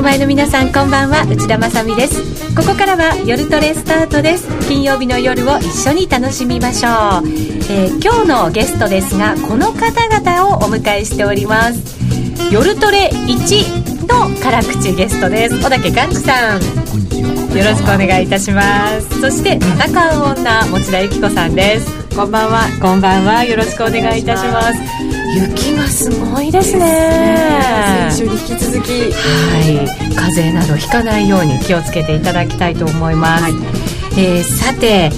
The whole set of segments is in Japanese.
の前の皆さんこんばんは。内田まさです。ここからは夜トレスタートです。金曜日の夜を一緒に楽しみましょう、えー、今日のゲストですがこの方々をお迎えしております。夜トレ1の辛口ゲストです。小竹寛治さん。よろしくお願いいたします。そして戦う女持田由紀子さんです。こんばんは。こんばんは。よろしくお願いいたします雪がすごいですね。先週に引き続き。はい。風邪などひかないように気をつけていただきたいと思います、はい、えー、さて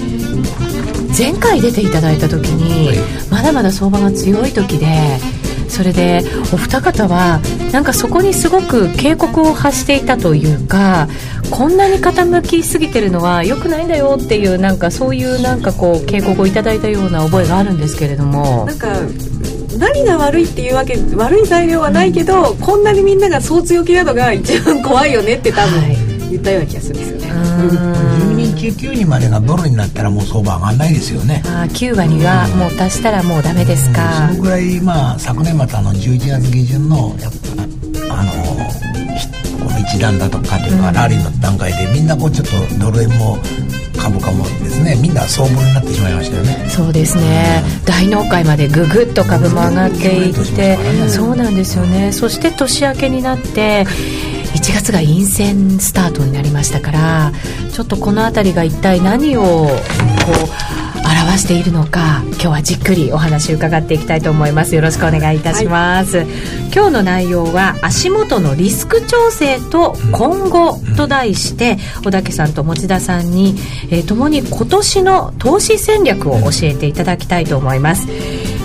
前回出ていただいた時に、はい、まだまだ相場が強い時でそれでお二方はなんかそこにすごく警告を発していたというかこんなに傾きすぎてるのは良くないんだよっていうなんかそういうなんかこう警告をいただいたような覚えがあるんですけれども。なんか何が悪いっていうわけ悪い材料はないけど、うん、こんなにみんながそう強気なのが一番怖いよねって多分言ったような気がするんですよね。10人中9人までがドルになったらもう相場上がらないですよね。あ9割はもう足したらもうダメですか、うん、そのぐらいまあ昨年末あの11月下旬のやっぱあのこの一段だとかというか、ラリーの段階でみんなこうちょっとドル円もな相場になってしまいましたよね。そうですね、うん、大納会までぐぐっと株も上がっていって、ね、そうなんですよね。そして年明けになって1月が陰線スタートになりましたからちょっとこの辺りが一体何をこう表しているのか今日はじっくりお話伺っていきたいと思います。よろしくお願いいたします、はい、今日の内容は足元のリスク調整と今後と題して小竹さんと持田さんに、えー、共に今年の投資戦略を教えていただきたいと思います。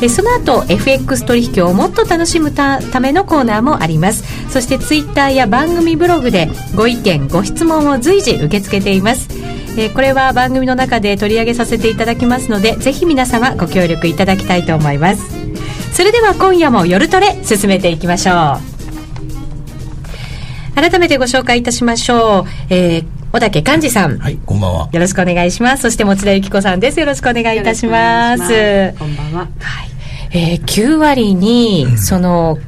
えその後 FX 取引をもっと楽しむためのコーナーもあります。そしてツイッターや番組ブログでご意見ご質問を随時受け付けていますえー、これは番組の中で取り上げさせていただきますのでぜひ皆様ご協力いただきたいと思いますそれでは今夜も夜トレ進めていきましょう改めてご紹介いたしましょう、えー、小竹寛治さん。はい、こんばんは。よろしくお願いします。そして持田由紀子さんです。よろしくお願いいたします。こんばんは。はい。えー、9割に、うん、その、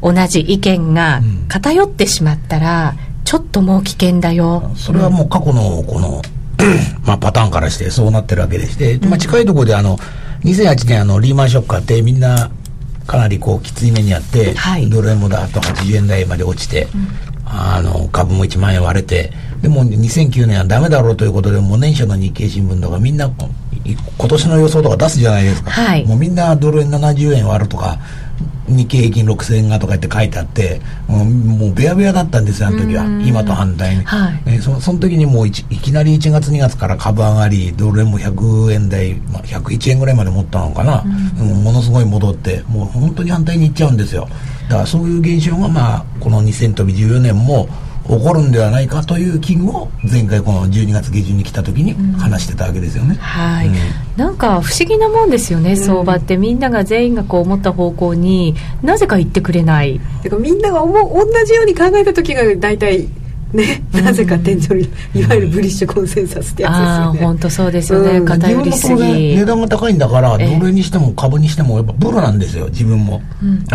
同じ意見が偏ってしまったら、ちょっともう危険だよ。それはもう過去のこの、まあ、パターンからしてそうなってるわけでして、まあ、近いところであの、2008年あの、リーマンショックあって、みんな、かなりこう、きつい目にあって、はい、ドル円もだと80円台まで落ちて、うん、あの、株も1万円割れて、でも2009年はダメだろうということで、もう年初の日経新聞とかみんな、今年の予想とか出すじゃないですか。はい、もうみんなドル円70円割るとか、日経平均6000円がとかって書いてあって、もうもうべやべやだったんですよ、あの時は。今と反対に。はい、えー、そその時にもういきなり1月2月から株上がり、ドル円も100円台、まあ、101円ぐらいまで持ったのかな。うん、ものすごい戻って、もう本当に反対にいっちゃうんですよ。だからそういう現象が、まあ、この2014年も、起こるんではないかという危惧を前回この12月下旬に来た時に話してたわけですよね、うん、はい、うん、なんか不思議なもんですよね、相場って。みんなが全員がこう思った方向になぜか言ってくれない。てかみんなが思う同じように考えた時が大体ね、なぜか天井に、いわゆるブリッシュコンセンサスってやつですよね。本当そうですよね。偏りすぎ。値段が高いんだから、ドルにしても株にしても、やっぱブルなんですよ、自分も。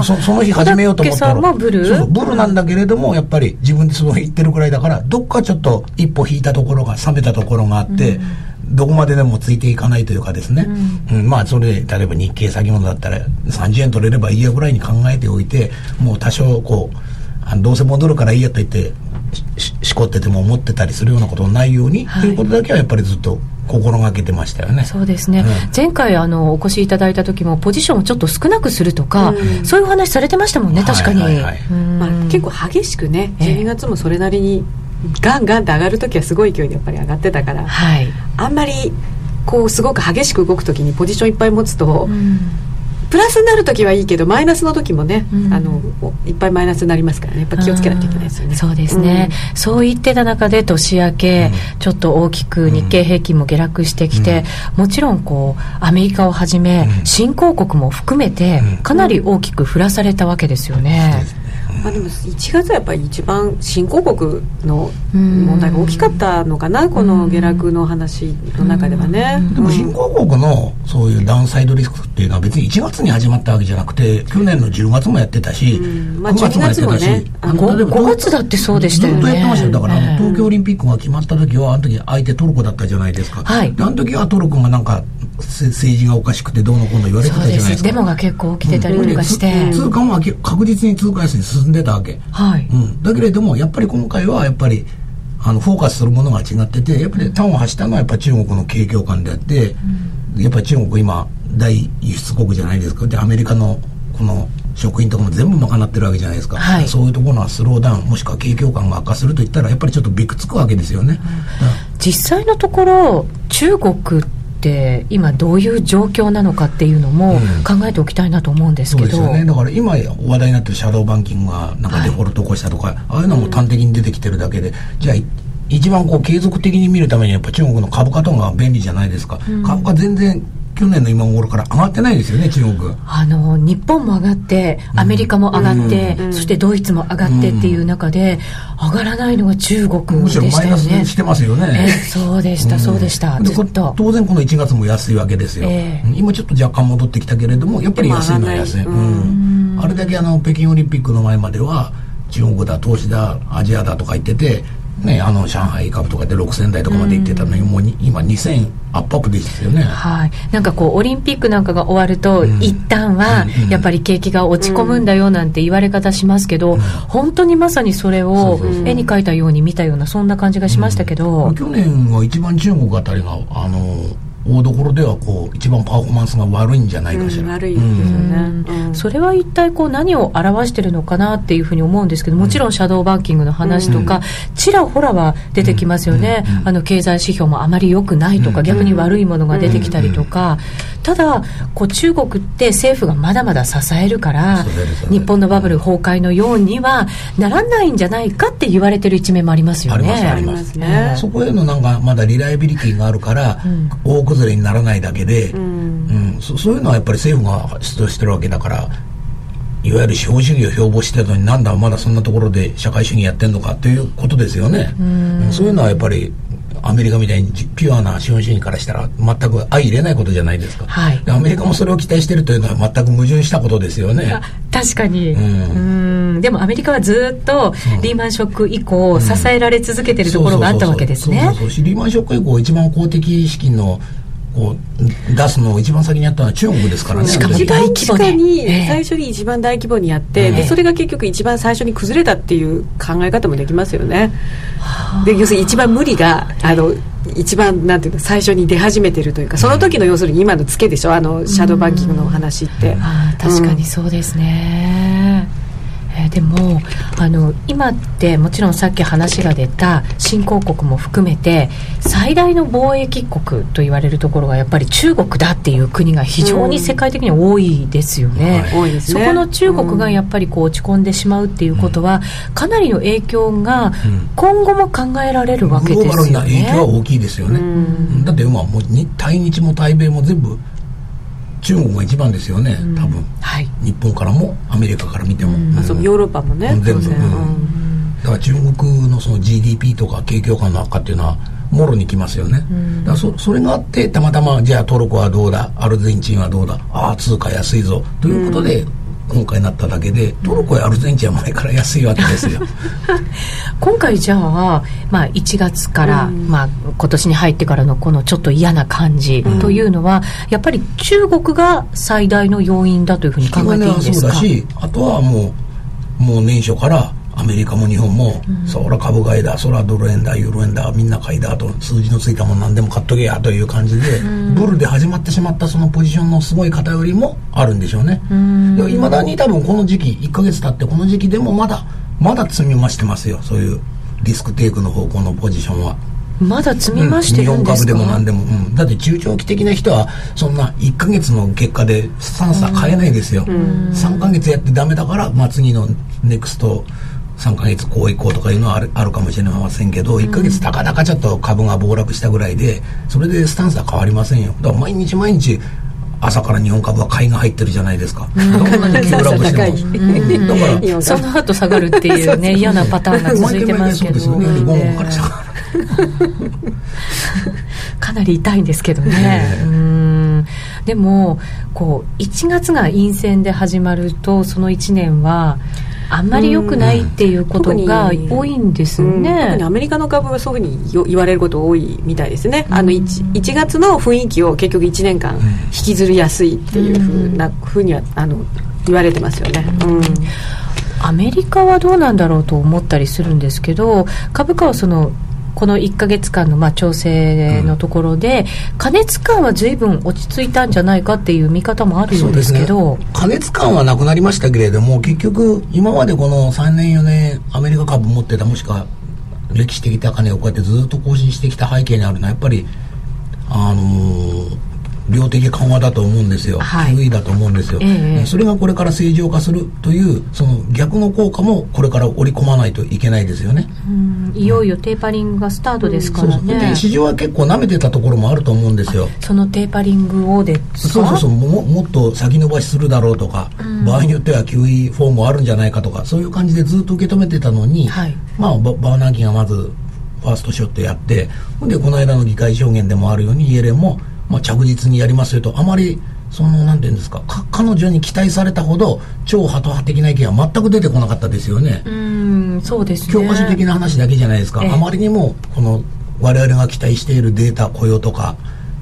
そその日始めようと思ったら。ブル？そうそう、ブルなんだけれども、やっぱり自分でその言ってるくらいだから、どっかちょっと一歩引いたところが、冷めたところがあって、どこまででもついていかないというかですね、うん、うん、まあそれで例えば日経先物だったら30円取れればいいやぐらいに考えておいてもう多少こうあのどうせ戻るからいいやと言ってししこってても思ってたりするようなことないように、はい、ということだけはやっぱりずっと心がけてましたよね。そうですね、うん、前回あのお越しいただいた時もポジションをちょっと少なくするとか、うん、そういう話されてましたもんね確かに、まあ、結構激しくね12月もそれなりにガンガンって上がる時はすごい勢いでやっぱり上がってたから、はい、あんまりこうすごく激しく動く時にポジションいっぱい持つと、うんプラスになる時はいいけどマイナスの時もね、うん、あのいっぱいマイナスになりますからね。やっぱ気をつけないといけないですよね。そうですね、うん、そう言ってた中で年明け、うん、ちょっと大きく日経平均も下落してきて、もちろんこうアメリカをはじめ、新興国も含めてかなり大きく振らされたわけですよね、まあ、でも1月はやっぱり一番新興国の問題が大きかったのかな、この下落の話の中ではね、でも新興国のそういうダウンサイドリスクっていうのは別に1月に始まったわけじゃなくて去年の10月もやってたし、まあ、9月もやってたし、ね、5, 5月だってそうでしたよね。ずっとやってましたよ。だから、東京オリンピックが決まった時はあの時相手トルコだったじゃないですか、はい、あの時はトルコがなんか政治がおかしくてどうのこうの言われてたじゃないですか。デモが結構起きてたりとかして、うん、通貨も確実に通貨安に進んでたわけ、はい。うん、だけれどもやっぱり今回はやっぱりあのフォーカスするものが違っててやっぱり端を発したのはやっぱ中国の景況感であって、うん、やっぱり中国今大輸出国じゃないですか。でアメリカのこの食品とかも全部賄ってるわけじゃないですか、はい、そういうところがスローダウンもしくは景況感が悪化するといったらやっぱりちょっとびくつくわけですよね、うん、実際のところ中国って今どういう状況なのかっていうのも考えておきたいなと思うんですけど、うん、ね、だから今話題になってるシャドーバンキングがなんかデフォルト起こしたとか、はい、ああいうのも端的に出てきてるだけで。じゃあ一番こう継続的に見るためにやっぱ中国の株価とかが便利じゃないですか、うん、株価全然去年の今頃から上がってないですよね中国。あの日本も上がってアメリカも上がって、うん、そしてドイツも上がってっていう中で、上がらないのが中国でしたよね。むしろマイナスしてますよね、えそうでした、そうでしたずっと。当然この1月も安いわけですよ、えー、今ちょっと若干戻ってきたけれどもやっぱり安いのは安い、うん、あれだけあの北京オリンピックの前までは中国だ投資だアジアだとか言っててね、あの上海株とかで6000台とかまで行ってたのに、うん、もう今2000アップアップですよね、はい、なんかこうオリンピックなんかが終わると、うん、一旦はやっぱり景気が落ち込むんだよなんて言われ方しますけど、うん、本当にまさにそれを絵に描いたように見たようなそんな感じがしましたけど、去年は一番中国あたりがあの大所ではこう一番パフォーマンスが悪いんじゃないかしら、うん、悪いですよね、うん、それは一体こう何を表してるのかなっていうふうに思うんですけどもちろんシャドーバンキングの話とか、ちらほらは出てきますよね、あの経済指標もあまり良くないとか、逆に悪いものが出てきたりとか、ただこう中国って政府がまだまだ支えるから日本のバブル崩壊のようにはならないんじゃないかって言われてる一面もありますよね。ありますね、そこへのなんかまだリライビリティがあるから、多く崩れにならないだけで、うん、うん、そそういうのはやっぱり政府が主張してるわけだからいわゆる資本主義を標榜してたのになんだまだそんなところで社会主義やってんのかということですよね、うん、そういうのはやっぱりアメリカみたいにピュアな資本主義からしたら全く相入れないことじゃないですか、はい、アメリカもそれを期待してるというのは全く矛盾したことですよね。確かに。うん。でもアメリカはずっとリーマンショック以降支えられ続けてるところがあったわけですね。リーマンショック以降一番公的資金のこう出すのを一番先にやったのは中国ですからね。しかも大規模に、最初に一番大規模にやって、えー、でそれが結局一番最初に崩れたっていう考え方もできますよね。で要するに一番無理があの一番なんていうの最初に出始めてるというかその時の要するに今のツケでしょ？あのシャドーバンキングのお話って。確かにそうですね。うんえー、でもあの今ってもちろんさっき話が出た新興国も含めて最大の貿易国と言われるところがやっぱり中国だっていう国が非常に世界的に多いですよね。うんはい、そこの中国がやっぱりこう落ち込んでしまうっていうことは、かなりの影響が今後も考えられるわけですよね。グローバルな影響は大きいですよね。だって今もう対日も対米も全部中国が一番ですよね、うん、多分、はい、日本からもアメリカから見ても、うん。うん、そうヨーロッパもね。全部、だから中国のその GDP とか景況感の悪化っていうのはもろにきますよね、だからそそれがあってたまたまじゃあトルコはどうだアルゼンチンはどうだああ通貨安いぞということで、今回なっただけでトルコやアルゼンチンは前から安いわけですよ。今回じゃあ、まあ、1月から、うん、まあ、今年に入ってからのこのちょっと嫌な感じというのは、うん、やっぱり中国が最大の要因だというふうに考えていいんですか？そうだしあとはもうもう年初からアメリカも日本も、うん、そら株買いだそらドル円だユーロ円だみんな買いだと数字のついたもん何でも買っとけやという感じで、うん、ドルで始まってしまったそのポジションのすごい偏りもあるんでしょうね。いまだに多分この時期1か月経ってこの時期でもまだまだ積み増してますよそういうリスクテイクの方向のポジションは。まだ積み増してるんですか、うん、日本株でも何でも、うん、だって中長期的な人はそんな1か月の結果でスタンスは買えないですよ、うん、3か月やってダメだから、まあ、次のネクスト3か月こういこうとかいうのはあるあるかもしれませんけど、1か月たかだかちょっと株が暴落したぐらいで、それでスタンスは変わりませんよ。だから毎日毎日朝から日本株は買いが入ってるじゃないですか、どんなに急落しても、だからその後下がるっていうね嫌なパターンが続いてますけどそうですよねから下がるかなり痛いんですけどね、うん。でもこう1月が陰線で始まるとその1年はあんまり良くないっていうことが多いんですね、アメリカの株はそういうふうに言われること多いみたいですね、あの 1, 1月の雰囲気を結局1年間引きずりやすいっていうふうなふうにはあの言われてますよね。うん。アメリカはどうなんだろうと思ったりするんですけど株価はそのこの1か月間のまあ調整のところで、うん、過熱感は随分落ち着いたんじゃないかっていう見方もあるようですけど、ね、過熱感はなくなりましたけれども結局今までこの3年4年アメリカ株持ってたもしくは歴史的高値をこうやってずっと更新してきた背景にあるのはやっぱりあのー量的緩和だと思うんですよ、はい、QE だと思うんですよ、えー、それがこれから正常化するというその逆の効果もこれから織り込まないといけないですよね。いよいよテーパリングがスタートですからね、うん、市場は結構なめてたところもあると思うんですよ。そのテーパリングをでそうそうそう。ももっと先延ばしするだろうとか、うん、場合によっては QE フォームあるんじゃないかとかそういう感じでずっと受け止めてたのに、はい、まあバーナーキがまずファーストショットやってでこの間の議会証言でもあるようにイエレンもまあ、着実にやりますよとあまりそのなんていうんですか彼女に期待されたほど超ハト派的な意見は全く出てこなかったですよね。うんそうですね。教科書的な話だけじゃないですか、あまりにもこの我々が期待しているデータ雇用とか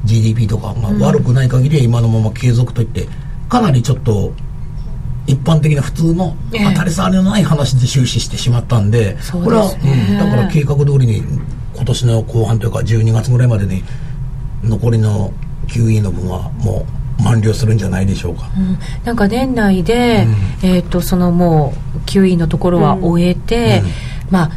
GDP とかが悪くない限りは今のまま継続といってかなりちょっと一般的な普通の当たり障りのない話で終始してしまったんで、これは、うん、だから計画通りに今年の後半というか12月ぐらいまでに残りの QE の分はもう満了するんじゃないでしょうか、うん、なんか年内で、うん、えーと、そのもう QE のところは終えて、うん、まあ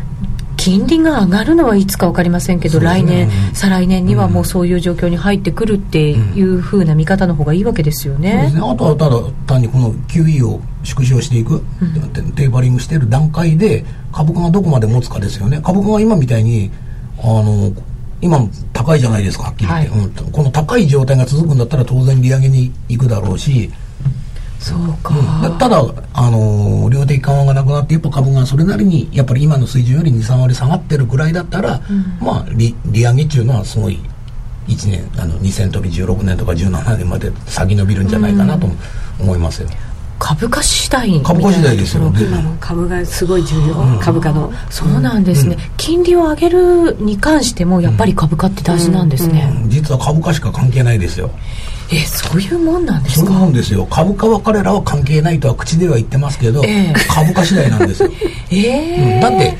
金利が上がるのはいつか分かりませんけど、ね、来年、再来年にはもうそういう状況に入ってくるっていうふうな見方の方がいいわけですよね。ね。あとはただ単にこの QE を縮小していく、うん、テーパリングしている段階で株価がどこまで持つかですよね。株価が今みたいにあの今高いじゃないですかはっきり言って、はい。うん、この高い状態が続くんだったら当然利上げに行くだろうし。そうか、うん、ただ、あのー、量的緩和がなくなってやっぱ株がそれなりにやっぱり今の水準より23割下がってるくらいだったら、うん、まあ利利上げっていうのはすごい1年あの2000飛び16年とか17年まで先伸びるんじゃないかなと思いますよ。株価次第株価次第ですよ今の株がすごい重要、うん、株価の。そうなんですね、うん、金利を上げるに関してもやっぱり株価って大事なんですね、うん、実は株価しか関係ないですよ。えそういうもんなんですか？そうなんですよ。株価は彼らは関係ないとは口では言ってますけど、えー、株価次第なんですよ。ええ。ー、だって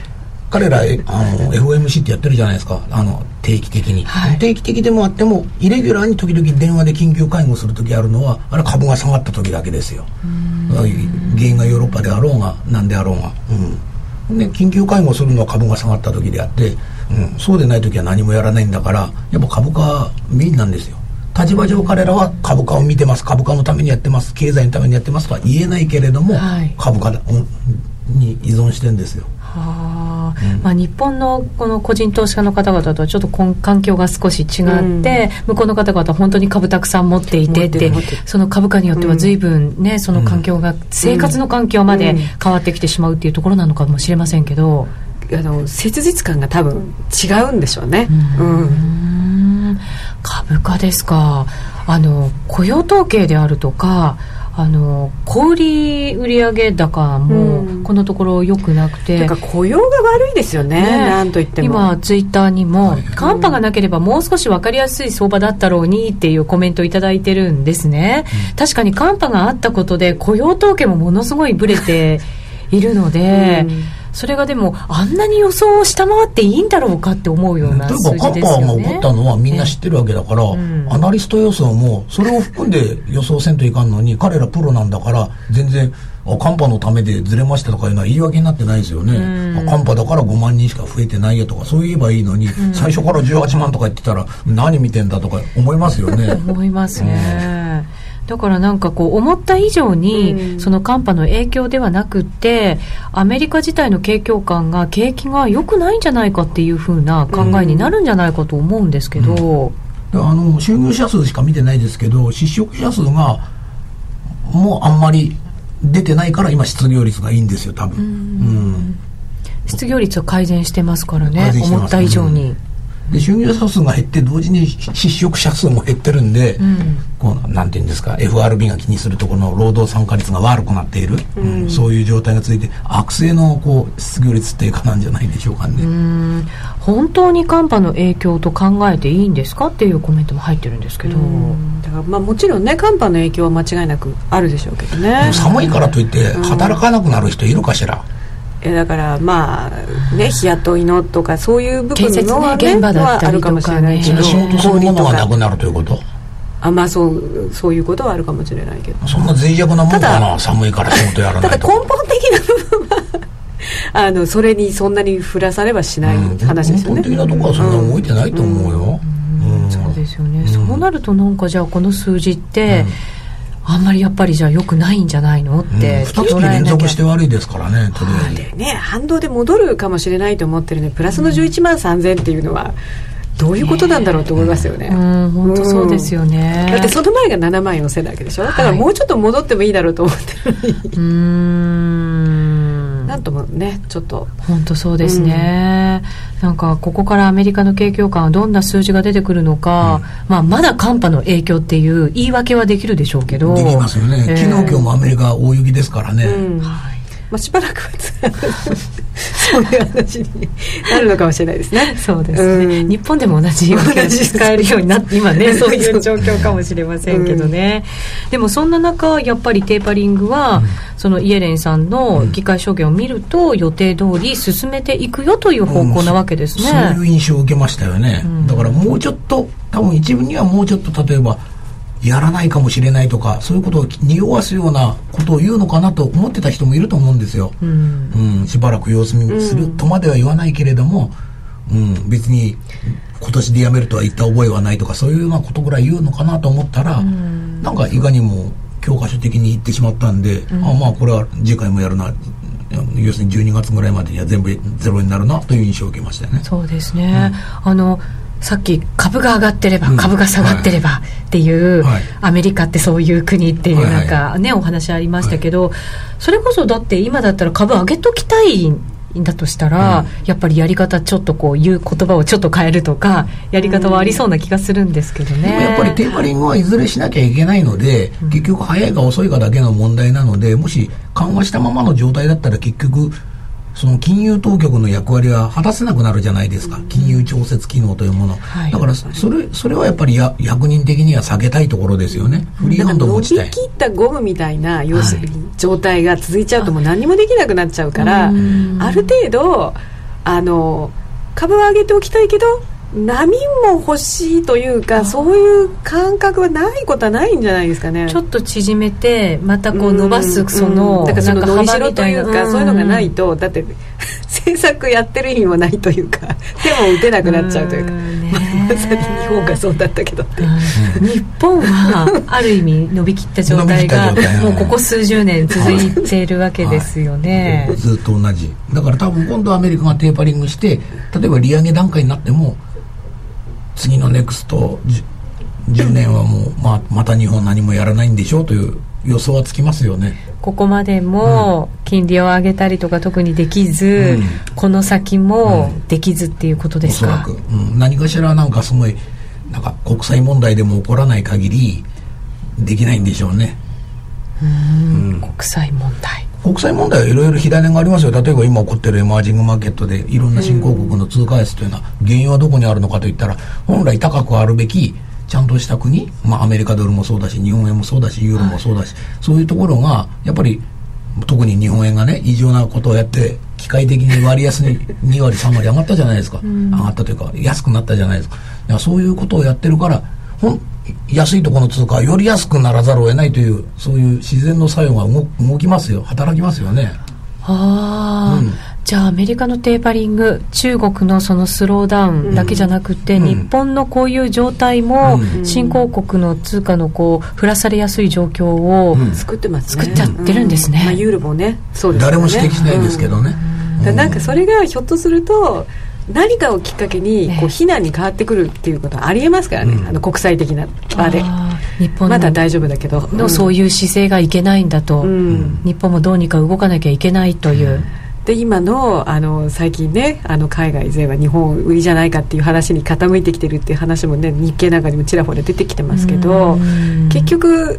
彼らあの FOMC ってやってるじゃないですか。あの定期的に、はい、定期的でもあってもイレギュラーに時々電話で緊急会合する時あるのはあれ株が下がった時だけですよ。原因がヨーロッパであろうが何であろうが、うん、で緊急会合するのは株が下がった時であって、うん、そうでない時は何もやらないんだからやっぱ株価メインなんですよ。立場上彼らは株価を見てます。株価のためにやってます。経済のためにやってますとは言えないけれども、はい、株価に依存してんですよ。はあ、うん、まあ、日本のこの個人投資家の方々とはちょっと環境が少し違って、うん、向こうの方々本当に株たくさん持っていてってその株価によっては随分ね、その環境が、生活の環境まで変わってきてしまうっていうところなのかもしれませんけど。あの切実感が多分違うんでしょうね。うん、株価ですか。あの雇用統計であるとかあの小売売上高もこのところ良くなくて、うん、か雇用が悪いですよね、ね、なんといっても。今ツイッターにも、寒波がなければもう少し分かりやすい相場だったろうにっていうコメントを頂いてるんですね、うん、確かに寒波があったことで雇用統計もものすごいぶれているので、うんそれがでもあんなに予想を下回っていいんだろうかって思うような数字ですよね。例えばカッパが起こったのはみんな知ってるわけだから、うん、アナリスト予想もそれを含んで予想せんといかんのに彼らプロなんだから全然寒波のためでずれましたとかいうのは言い訳になってないですよね、うん、寒波だから5万人しか増えてないよとかそう言えばいいのに、うん、最初から18万とか言ってたら何見てんだとか思いますよね。思いますね、だからなんかこう思った以上にその寒波の影響ではなくってアメリカ自体の景況感が景気が良くないんじゃないかっていうふうな考えになるんじゃないかと思うんですけど、あの就業者数しか見てないですけど失職者数がもうあんまり出てないから今失業率がいいんですよ多分。うん。失業率は改善してますからね思った以上に、うんで就業者数が減って同時に失職者数も減ってるんで、うん、こうなんていうんですか FRB が気にするところの労働参加率が悪くなっている、うん、そういう状態が続いて悪性のこう失業率低下なんじゃないでしょうかね。本当に寒波の影響と考えていいんですか？っていうコメントも入ってるんですけど。だからまあもちろんね寒波の影響は間違いなくあるでしょうけどね。寒いからといって働かなくなる人いるかしら、だからまあね日雇いのとかそういう部分のは、ね、現場だったりとかね。仕事そのものがなくなるということ？あまあそうそういうことはあるかもしれないけど。そんな脆弱なもんかな寒いから仕事やらないと。ただ根本的な部分はあのそれにそんなに振らさればしない話ですよね、うん、根本的なところはそんな動いてないと思うよ、うん。うん、そうですよね、そうなるとなんかじゃあこの数字って、あんまりやっぱりじゃあよくないんじゃないのって、うん、2月連続して悪いですからねとりあえず、ね反動で戻るかもしれないと思ってるねプラスの11万3000っていうのは、どういうことなんだろうと思いますよね。うん、本当そうですよね。だってその前が7万4000なわけでしょ。だからもうちょっと戻ってもいいだろうと思ってるのに。うん。なんともね、ちょっと。本当そうですね。うん、なんかここからアメリカの景況感はどんな数字が出てくるのか、うん、まあまだ寒波の影響っていう言い訳はできるでしょうけど。できますよね。えー、昨日今日もアメリカ大雪ですからね。うん、はい。まあしばらくはそういう話になるのかもしれないですね。そうですね。うん、日本でも同じ表現使えるようになって 今ねそういう状況かもしれませんけどね。うん、でもそんな中やっぱりテーパリングは、うん、そのイエレンさんの議会証言を見ると予定通り進めていくよという方向なわけですね。そういう印象を受けましたよね。だからもうちょっと多分一部にはもうちょっと例えばやらないかもしれないとかそういうことを匂わすようなことを言うのかなと思ってた人もいると思うんですよ、うん、うん、しばらく様子見するとまでは言わないけれども、うん、別に今年で辞めるとは言った覚えはないとかそういうようなことぐらい言うのかなと思ったら、うん、なんかいかにも教科書的に言ってしまったんで、うん、あまあこれは次回もやるな。要するに12月ぐらいまでには全部ゼロになるなという印象を受けましたよね。そうですね、うん、あのさっき株が上がってれば、株が下がってればっていう、はい、アメリカってそういう国っていうなんかね、お話ありましたけど、それこそだって今だったら株上げときたいんだとしたら、うん、やっぱりやり方ちょっとこう言う言葉をちょっと変えるとかやり方はありそうな気がするんですけどね、うん、やっぱりテーマリングはいずれしなきゃいけないので、うん、結局早いか遅いかだけの問題なのでもし緩和したままの状態だったら結局その金融当局の役割は果たせなくなるじゃないですか、金融調節機能というもの、はい、だからそれそれはやっぱりや役人的には避けたいところですよね、フリーハンド持ちたい。切ったゴムみたいな要するに状態が続いちゃうと、もう何もできなくなっちゃうから、ある程度あの株は上げておきたいけど波も欲しいというかそういう感覚はないことはないんじゃないですかね。ちょっと縮めてまたこう伸ばすその、うん、だからその伸びしろというか、そういうのがないとだって 政策やってる意味もないというか 手も打てなくなっちゃうというか、まさに日本がそうだったけど。って、日本はある意味伸びきった状態がもうここ数十年続いているわけですよね、はい、ずっと同じ。だから多分今度アメリカがテーパリングして例えば利上げ段階になっても次のネクスト 10, 年はもう、まあ、また日本何もやらないんでしょうという予想はつきますよね。ここまでも金利を上げたりとか特にできず、うん、この先もできずっていうことですか、うん、おそらく、うん、何かしらなんかすごいなんか国際問題でも起こらない限りできないんでしょうね。うん、国際問題国際問題はいろいろ火種がありますよ。例えば今起こってるエマージングマーケットでいろんな新興国の通貨安というのは原因はどこにあるのかといったら本来高くあるべきちゃんとした国、まあ、アメリカドルもそうだし日本円もそうだしユーロもそうだし、はい、そういうところがやっぱり特に日本円がね異常なことをやって機械的に割安に 2割3割上がったじゃないですか、うん、上がったというか安くなったじゃないですか。そういうことをやってるからほん安いところの通貨はより安くならざるを得ないというそういう自然の作用が動動きますよ。働きますよね。ああ、うん、じゃあアメリカのテーパリング中国のそのスローダウンだけじゃなくて、うん、日本のこういう状態も、うん、新興国の通貨のこう降らされやすい状況を、作ってます、ね、作っちゃってるんですね、まあ、ユーロもねそうですね。誰も指摘しないんですけどね、なんかそれがひょっとすると何かをきっかけにこう非難に変わってくるっていうことはありえますからね、あの国際的な場で。日本まだ大丈夫だけど。の、そういう姿勢がいけないんだと、日本もどうにか動かなきゃいけないという。で今のあの最近ねあの海外勢は日本売りじゃないかっていう話に傾いてきてるっていう話もね日経なんかにもちらほら出てきてますけど結局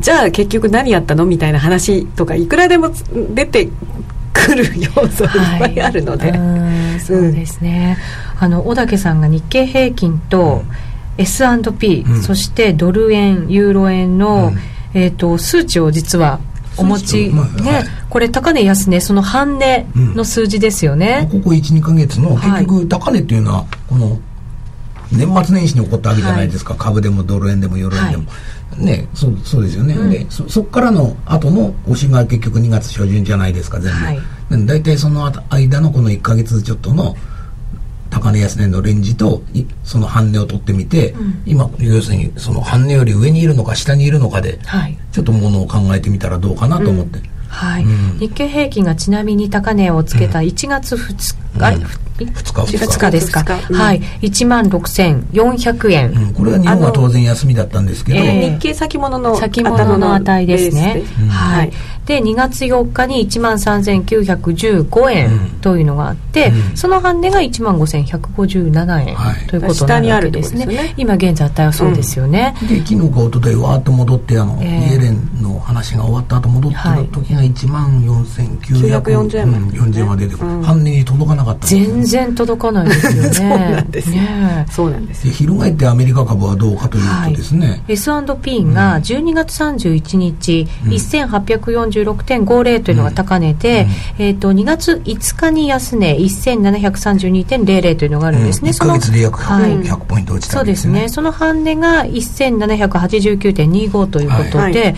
じゃあ結局何やったのみたいな話とかいくらでも出てくる要素いっぱいあるので、はい、そうですね、あの小竹さんが日経平均と S&P、うん、そしてドル円ユーロ円の、うん、えーと、数値を実はお持ち、ね、はい、これ高値安値その半値の数字ですよね、うん、ここ12か月の結局高値っていうのはこの年末年始に起こったわけじゃないですか、はい、株でもドル円でもユーロ円でも、はい、ねそうそうですよね、うん、でそそこからの後の押しが結局2月初旬じゃないですか全部、はい、大体その間のこの1か月ちょっとの高値安値のレンジとその半値を取ってみて、うん、今要するにその半値より上にいるのか下にいるのかで、はい、ちょっとものを考えてみたらどうかなと思って、うん、はい、うん、日経平均がちなみに高値をつけた1月2日、うん2日2日ですか、うん、はい。1万6400円、うん、これは日本は当然休みだったんですけど、えー、日経先物の先物の値ですね、はい、で2月4日に1万3915円というのがあって、うん、その半値が1万5157円、はい、ということなわけですね。ですね。今現在値はそうですよね、で昨日か一昨日わーっと戻ってあの、えー、イエレンの話が終わった後戻ってる時が1万4940円,、うん、40円まで。出て、半値に届かなかった。全然届かないですよね。そうなんです。ねそうなんです。翻ってアメリカ株はどうかというとですね、はい、S&P が12月31日、うん、1846.50というのが高値で、うん、えー、と2月5日に安値1732.00というのがあるんですね、うん、1か月で約 100,、はい、100ポイント落ちたんですね。そうですね。その半値が1789.25ということで、はい。はい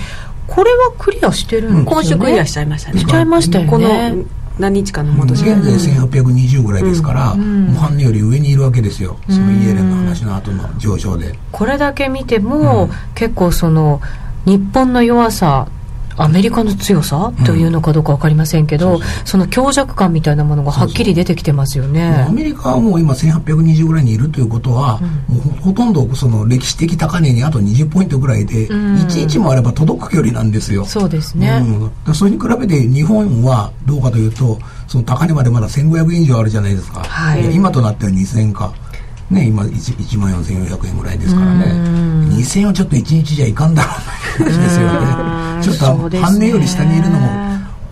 これはクリアしてるんですね、今週クリアしちゃいましたね。しちゃいましたよね。この何日間の戻し、現在1820ぐらいですから、もう半値より上にいるわけですよ。そのイエレンの話の後の上昇で。これだけ見ても、結構その日本の弱さアメリカの強さ？というのかどうか分かりませんけど、うん、その強弱感みたいなものがはっきり出てきてますよね。アメリカはもう今1820ぐらいにいるということは、うん、もうほとんどその歴史的高値にあと20ポイントぐらいで、うん、1日もあれば届く距離なんですよ。そうですね、うん、それに比べて日本はどうかというとその高値までまだ1500円以上あるじゃないですか、はい、今となっては2000かね、今 1, 1万4400円ぐらいですからね。2000円はちょっと1日じゃいかんだろうな話ですよね。ちょっと半値より下にいるのも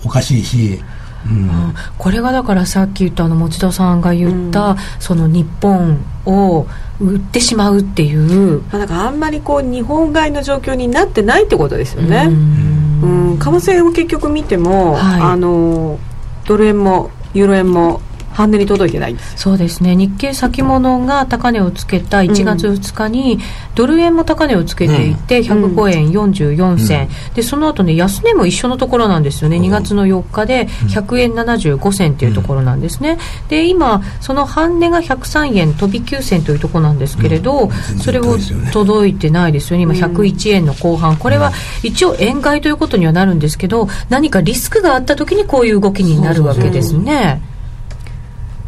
おかしいし、うん、これがだからさっき言ったあの持田さんが言った、うん、その日本を売ってしまうっていう、まあ、だからあんまりこう日本買いの状況になってないってことですよね。うん。為替を結局見ても、はい、あのドル円もユーロ円も半値に届いてないんですそうですね。日経先物が高値をつけた1月2日に、ドル円も高値をつけていて、105円44銭、うん、でその後ね安値も一緒のところなんですよね、2月の4日で100円75銭っていうところなんですね、で今その半値が103円飛び9銭というところなんですけれど、それを届いてないですよね。今101円の後半。これは一応円買いということにはなるんですけど何かリスクがあった時にこういう動きになるわけですね。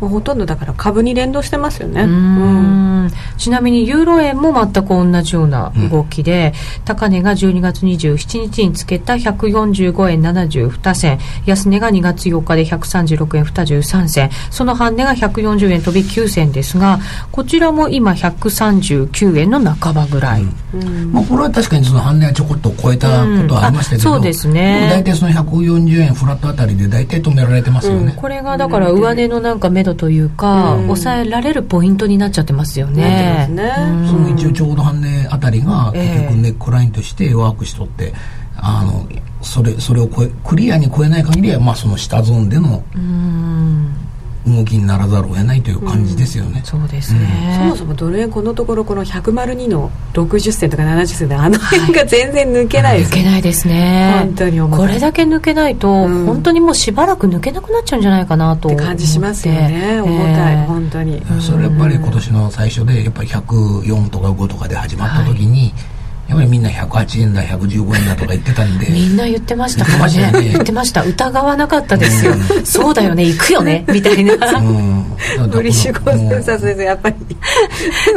そうそうそうほとんどだから株に連動してますよね、うん、ちなみにユーロ円も全く同じような動きで、うん、高値が12月27日につけた145円72銭。安値が2月8日で136円23銭。その半値が140円飛び9銭ですがこちらも今139円の半ばぐらい、うん。まあ、これは確かにその半値はちょこっと超えたことはありましたけど、そうですね。大体その140円フラットあたりで大体止められてますよね、これがだから上値のなんか目度というか、うん、抑えられるポイントになっちゃってますよね。ね。その一応ちょうど半値あたりが結局ネックラインとしてワークしとって、あのそれそれを超えクリアに超えない限りは、まあ、その下ゾーンでの動きにならざるを得ないという感じですよね、うん、そうですね、うん、そもそもドル円このところこの102の60銭とか70銭であの辺が全然抜けないです、ね、抜けないですね。本当にこれだけ抜けないと、うん、本当にもうしばらく抜けなくなっちゃうんじゃないかなと感じしますよね。重たい、えー、本当に。それやっぱり今年の最初でやっぱり104とか5とかで始まった時に、はいやっぱりみんな108円だ115円だとか言ってたんで。みんな言ってましたからね。ね。言ってました。疑わなかったですよ、うん、そうだよね。行くよね。みたいな、うん、ブリッシュコンセンサスですやっぱり。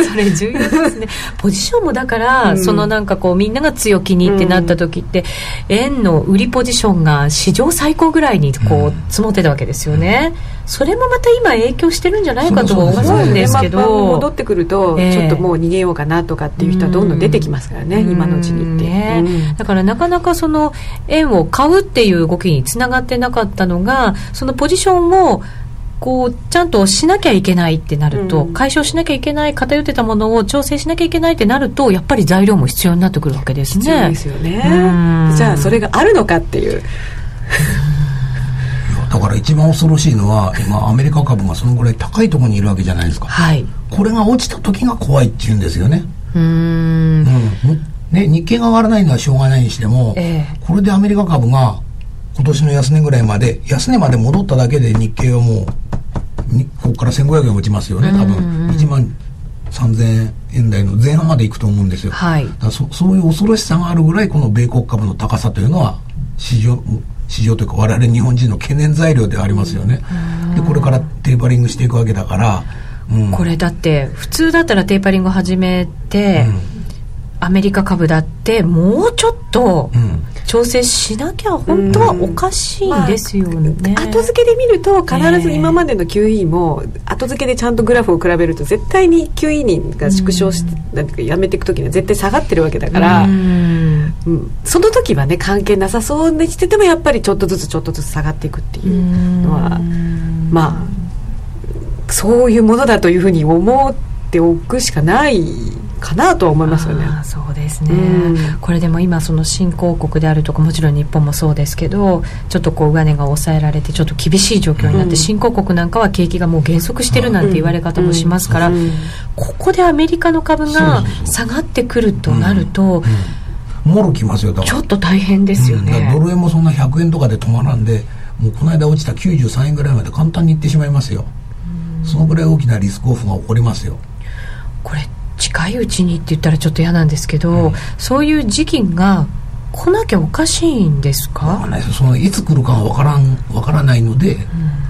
それ重要ですね。ポジションもだから、うん、そのなんかこうみんなが強気にってなった時って、円の売りポジションが史上最高ぐらいにこう積もってたわけですよね、それもまた今影響してるんじゃないかと思うんですけど、ね、戻ってくると、ちょっともう逃げようかなとかっていう人はどんどん出てきますからね、今のうちにって、ねうん、だからなかなかその円を買うっていう動きにつながってなかったのがそのポジションをこうちゃんとしなきゃいけないってなると、うん、解消しなきゃいけない偏ってたものを調整しなきゃいけないってなるとやっぱり材料も必要になってくるわけですね。ですよね。じゃあそれがあるのかっていう。だから一番恐ろしいのは今アメリカ株がそのぐらい高いところにいるわけじゃないですか、はい、これが落ちた時が怖いっていうんですよね。うん。うん。ね、日経が上がらないのはしょうがないにしても、えー、これでアメリカ株が今年の安値ぐらいまで安値まで戻っただけで日経はもうここから1500円落ちますよね多分。1万3000円台の前半までいくと思うんですよ、はい、だそそういう恐ろしさがあるぐらいこの米国株の高さというのは市場市場というか我々日本人の懸念材料でありますよね。でこれからテーパリングしていくわけだからこれだって普通だったらテーパリング始めて、うん、アメリカ株だってもうちょっと調整しなきゃ本当はおかしいんですよね、うんまあ、後付けで見ると必ず今までの QE も後付けでちゃんとグラフを比べると絶対に QE にが縮小して、うん、なんていうかやめていく時には絶対下がってるわけだから、うん、その時はね関係なさそうにしててもやっぱりちょっとずつちょっとずつ下がっていくっていうのはまあそういうものだというふうに思っておくしかないかなとは思いますよね。そうですね、うん、これでも今その新興国であるとかもちろん日本もそうですけどちょっとこう上値が抑えられてちょっと厳しい状況になって、うん、新興国なんかは景気がもう減速してるなんて言われ方もしますから、ここでアメリカの株が下がってくるとなると。もろきますよちょっと大変ですよね、ドル円もそんな100円とかで止まらんでもうこの間落ちた93円ぐらいまで簡単にいってしまいますよ。そのぐらい大きなリスクオフが起こりますよ。これ近いうちにって言ったらちょっと嫌なんですけど、うん、そういう時期が来なきゃおかしいんですか？そのいつ来るかが分からん分からないので、うん、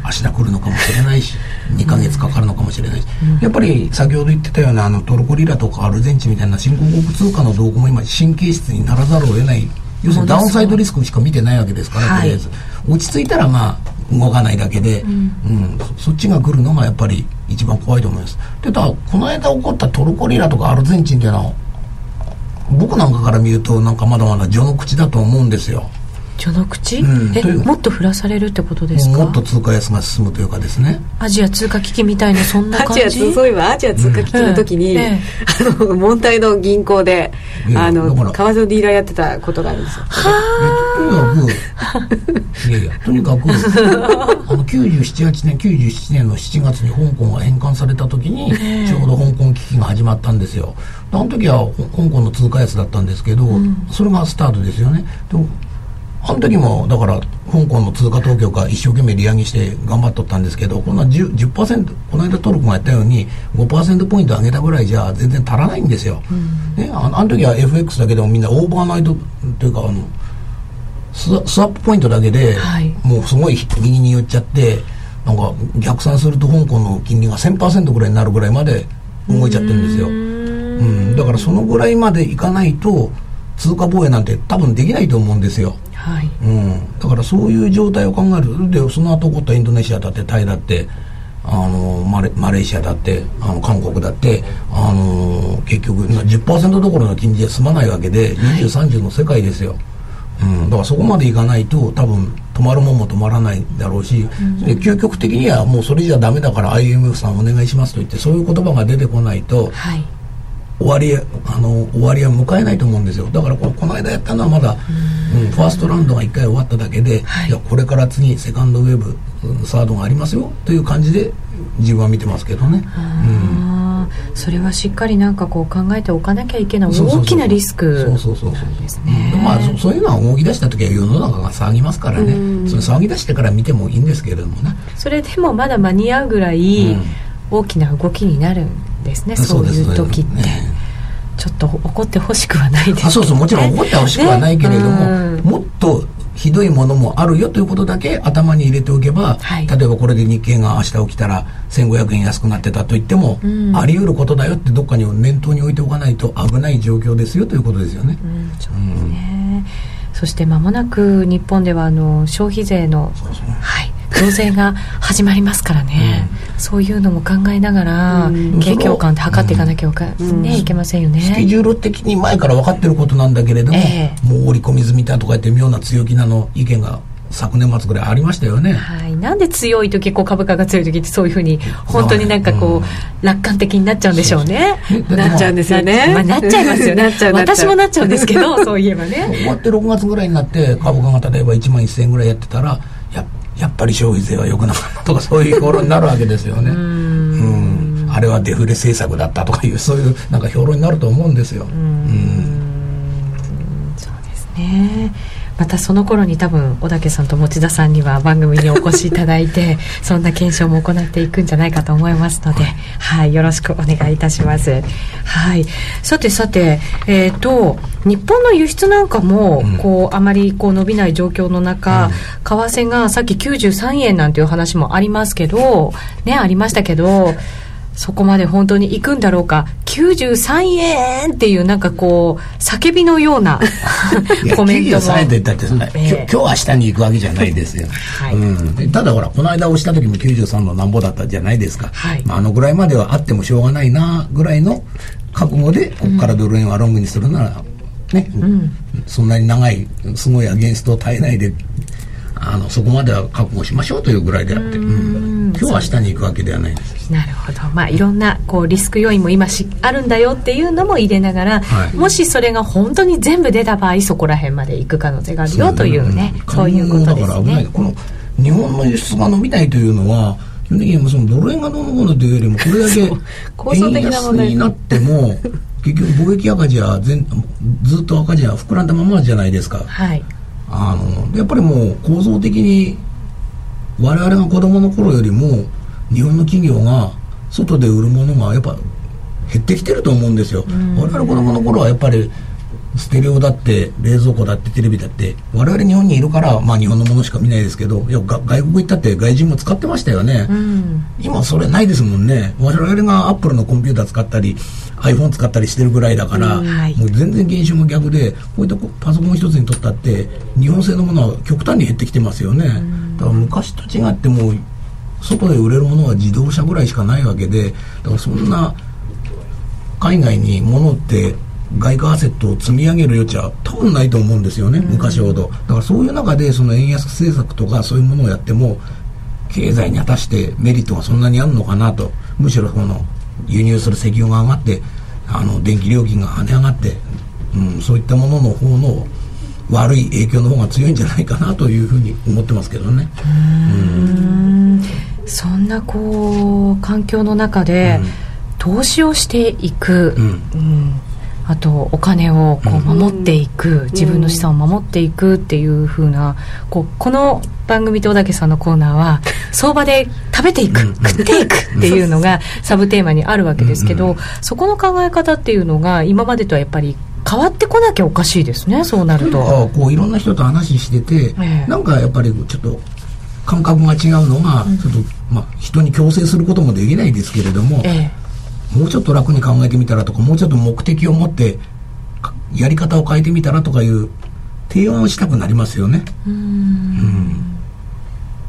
明日来るのかもしれないし2か月かかるのかもしれないし、うん、やっぱり先ほど言ってたようなあのトルコリラとかアルゼンチンみたいな新興国通貨の動向も今神経質にならざるを得ない要するにダウンサイドリスクしか見てないわけですから、とりあえず。落ち着いたらまあ動かないだけで、うん、うん、そっちが来るのがやっぱり一番怖いと思います。でただこの間起こったトルコリラとかアルゼンチンっていうのは僕なんかから見るとなんかまだまだ序の口だと思うんですよ。序の口、うん、えもっと降らされるってことですか？もっと通貨安が進むというかですね。アジア通貨危機みたいなそんな感じ？アジアそういえばアジア通貨危機の時に、うんええ、あの問題の銀行で、あの為替のディーラーやってたことがあるんですよ。はあ。いやいやとにかくあの978年97年の7月に香港が返還された時に、ちょうど香港危機が始まったんですよ。あの時は香港の通貨安だったんですけど、うん、それがスタートですよね。であの時もだから香港の通貨当局が一生懸命利上げして頑張っとったんですけどこんな 10%, 10この間トルコがやったように5%ポイント上げたぐらいじゃ全然足らないんですよ、うん、ね、ああの時は FX だけでもみんなオーバーナイトというかあのススワップポイントだけで、もうすごい右に寄っちゃってなんか逆算すると香港の金利が1000%ぐらいになるぐらいまで動いちゃってるんですよ、うん、だからそのぐらいまでいかないと通貨防衛なんて多分できないと思うんですよはい。うん、だからそういう状態を考える。でその後起こったインドネシアだってタイだってあのマレマレーシアだってあの韓国だってあの結局10%どころの金利で済まないわけで20、30の世界ですよ、うん、だからそこまでいかないと多分止まるもんも止まらないだろうし、うん、究極的にはもうそれじゃダメだから IMF さんお願いしますと言ってそういう言葉が出てこないと、はい終わりあの終わりは迎えないと思うんですよ。だからこの間やったのはまだ、うん、ファーストラウンドが1回終わっただけで、はい、いやこれから次セカンドウェーブサードがありますよという感じで自分は見てますけどね。うん。それはしっかりなんかこう考えておかなきゃいけない大きなリスクそうそうそうそうですね、まあそういうのは動き出した時は世の中が騒ぎますからね、それ騒ぎ出してから見てもいいんですけれどもね。それでもまだ間に合うぐらい大きな動きになるんですね、そういう時って。ちょっと怒ってほしくはないです、そうそうもちろん怒ってほしくはないけれども、ね、もっとひどいものもあるよということだけ頭に入れておけば、はい、例えばこれで日経が明日起きたら1500円安くなってたと言っても、うん、あり得ることだよってどっかに念頭に置いておかないと危ない状況ですよということですよね。うん、そうですね、うん、そして間もなく日本ではあの消費税の、はい、増税が始まりますからね、うん、そういうのも考えながら、うん、景況感って測っていかなきゃいけ,、ねいけませんよね。スケジュール的に前から分かってることなんだけれども、えー、もう織り込み済みだとか言って妙な強気なの意見が昨年末ぐらいありましたよね、はい、なんで強い時こう株価が強い時ってそういうふうに本当になんかこう、うん、楽観的になっちゃうんでしょうね。なっちゃうんですよね、まあ、なっちゃいますよね。私もなっちゃうんですけどそういえばね。終わって6月ぐらいになって株価が例えば1万1000円ぐらいやってたらややっぱり消費税は良くなかったとかそういう評論になるわけですよね。うん。あれはデフレ政策だったとかいうそういうなんか評論になると思うんですよ。うん。そうですねまたその頃に多分小竹さんと持田さんには番組にお越しいただいて そんな検証も行っていくんじゃないかと思いますので、はい、よろしくお願いいたします。はい、さてさて、えっ、ー、と日本の輸出なんかも、こうあまりこう伸びない状況の中、うん、為替がさっき93円なんていう話もありますけど、ねありましたけど。そこまで本当に行くんだろうか。93円っていうなんかこう叫びのような コメントも。93円って言ったってそんな、えー、今日明日に行くわけじゃないですよ、はい。うん、ただほらこの間押した時も93のなんぼだったじゃないですか、はい、まあ、あのぐらいまではあってもしょうがないなぐらいの覚悟でここからドル円はロングにするなら、ね、うん、そんなに長いすごいアゲンストを耐えないであのそこまでは覚悟しましょうというぐらいであって、うん、今日は下に行くわけではないです。なるほど。まあいろんなこうリスク要因も今しあるんだよっていうのも入れながら、はい、もしそれが本当に全部出た場合そこら辺まで行く可能性があるよというねそういうことですね。だから危ない。この日本の輸出が伸びないというのは基本的にそのドル円がどうのこうのというよりもこれだけ 円安になっても結局貿易赤字は全 ずっと赤字は膨らんだままじゃないですか。はいあのやっぱりもう構造的に我々が子供の頃よりも日本の企業が外で売るものがやっぱ減ってきてると思うんですよ、我々子供の頃はやっぱりステレオだって冷蔵庫だってテレビだって我々日本にいるからまあ日本のものしか見ないですけどいや外国行ったって外人も使ってましたよね、うん、今それないですもんね。我々がアップルのコンピューター使ったり iPhone 使ったりしてるぐらいだから、うん。はい、もう全然現象も逆でこういったパソコン一つにとったって日本製のものは極端に減ってきてますよね、うん、だから昔と違ってもう外で売れるものは自動車ぐらいしかないわけでだからそんな海外に物って外貨アセットを積み上げる余地は多分ないと思うんですよね、昔ほど。だからそういう中で、その円安政策とかそういうものをやっても、経済に果たしてメリットがそんなにあるのかなと、むしろこの輸入する石油が上がって、あの電気料金が跳ね上がって、うん、そういったものの方の悪い影響の方が強いんじゃないかなというふうに思ってますけどね。うん。そんなこう環境の中で、投資をしていく、うん、うんあとお金をこう守っていく、うん、自分の資産を守っていくっていうふうなこうこの番組と小竹さんのコーナーは 相場で食べていく、食っていくっていうのがサブテーマにあるわけですけど、そこの考え方っていうのが今までとはやっぱり変わってこなきゃおかしいですねそうなると。こういろんな人と話してて、えー、なんかやっぱりちょっと感覚が違うのが、ちょっとまあ人に強制することもできないですけれども、えーもうちょっと楽に考えてみたらとかもうちょっと目的を持ってやり方を変えてみたらとかいう提案をしたくなりますよね。うん。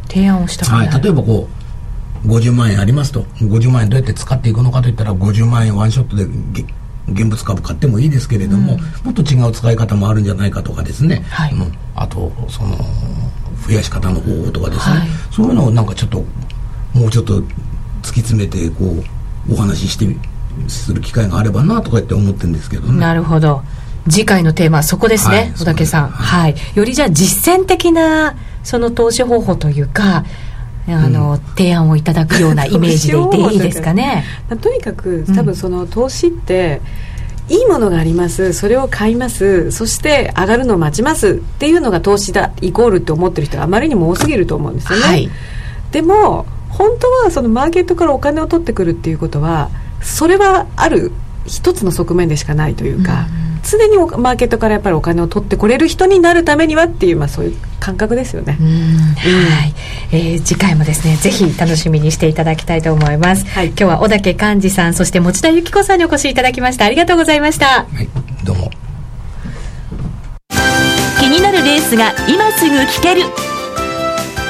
提案をしたくなる、はい、例えばこう50万円ありますと。50万円どうやって使っていくのかといったら50万円ワンショットで現物株買ってもいいですけれども、もっと違う使い方もあるんじゃないかとかですね、はい、あとその増やし方の方法とかですね、はい、そういうのをなんかちょっともうちょっと突き詰めてこうお話ししてする機会があればなとかって思ってるんですけどね。なるほど。次回のテーマはそこですね、はい、小竹さん、はい、はい、よりじゃあ実践的なその投資方法というかあの、うん、提案をいただくような イメージでいていいですかね？とにかく多分その投資って、いいものがありますそれを買いますそして上がるのを待ちますっていうのが投資だイコールって思ってる人があまりにも多すぎると思うんですよね、はい、でも本当はそのマーケットからお金を取ってくるっていうことはそれはある一つの側面でしかないというか、うん、常にマーケットからやっぱりお金を取ってこれる人になるためにはっていう、まあ、そういう感覚ですよね。はい、えー、次回もですねぜひ楽しみにしていただきたいと思います。はい、今日は小竹寛治さんそして持田由紀子さんにお越しいただきましたありがとうございました。はい、どうも。気になるレースが今すぐ聞ける。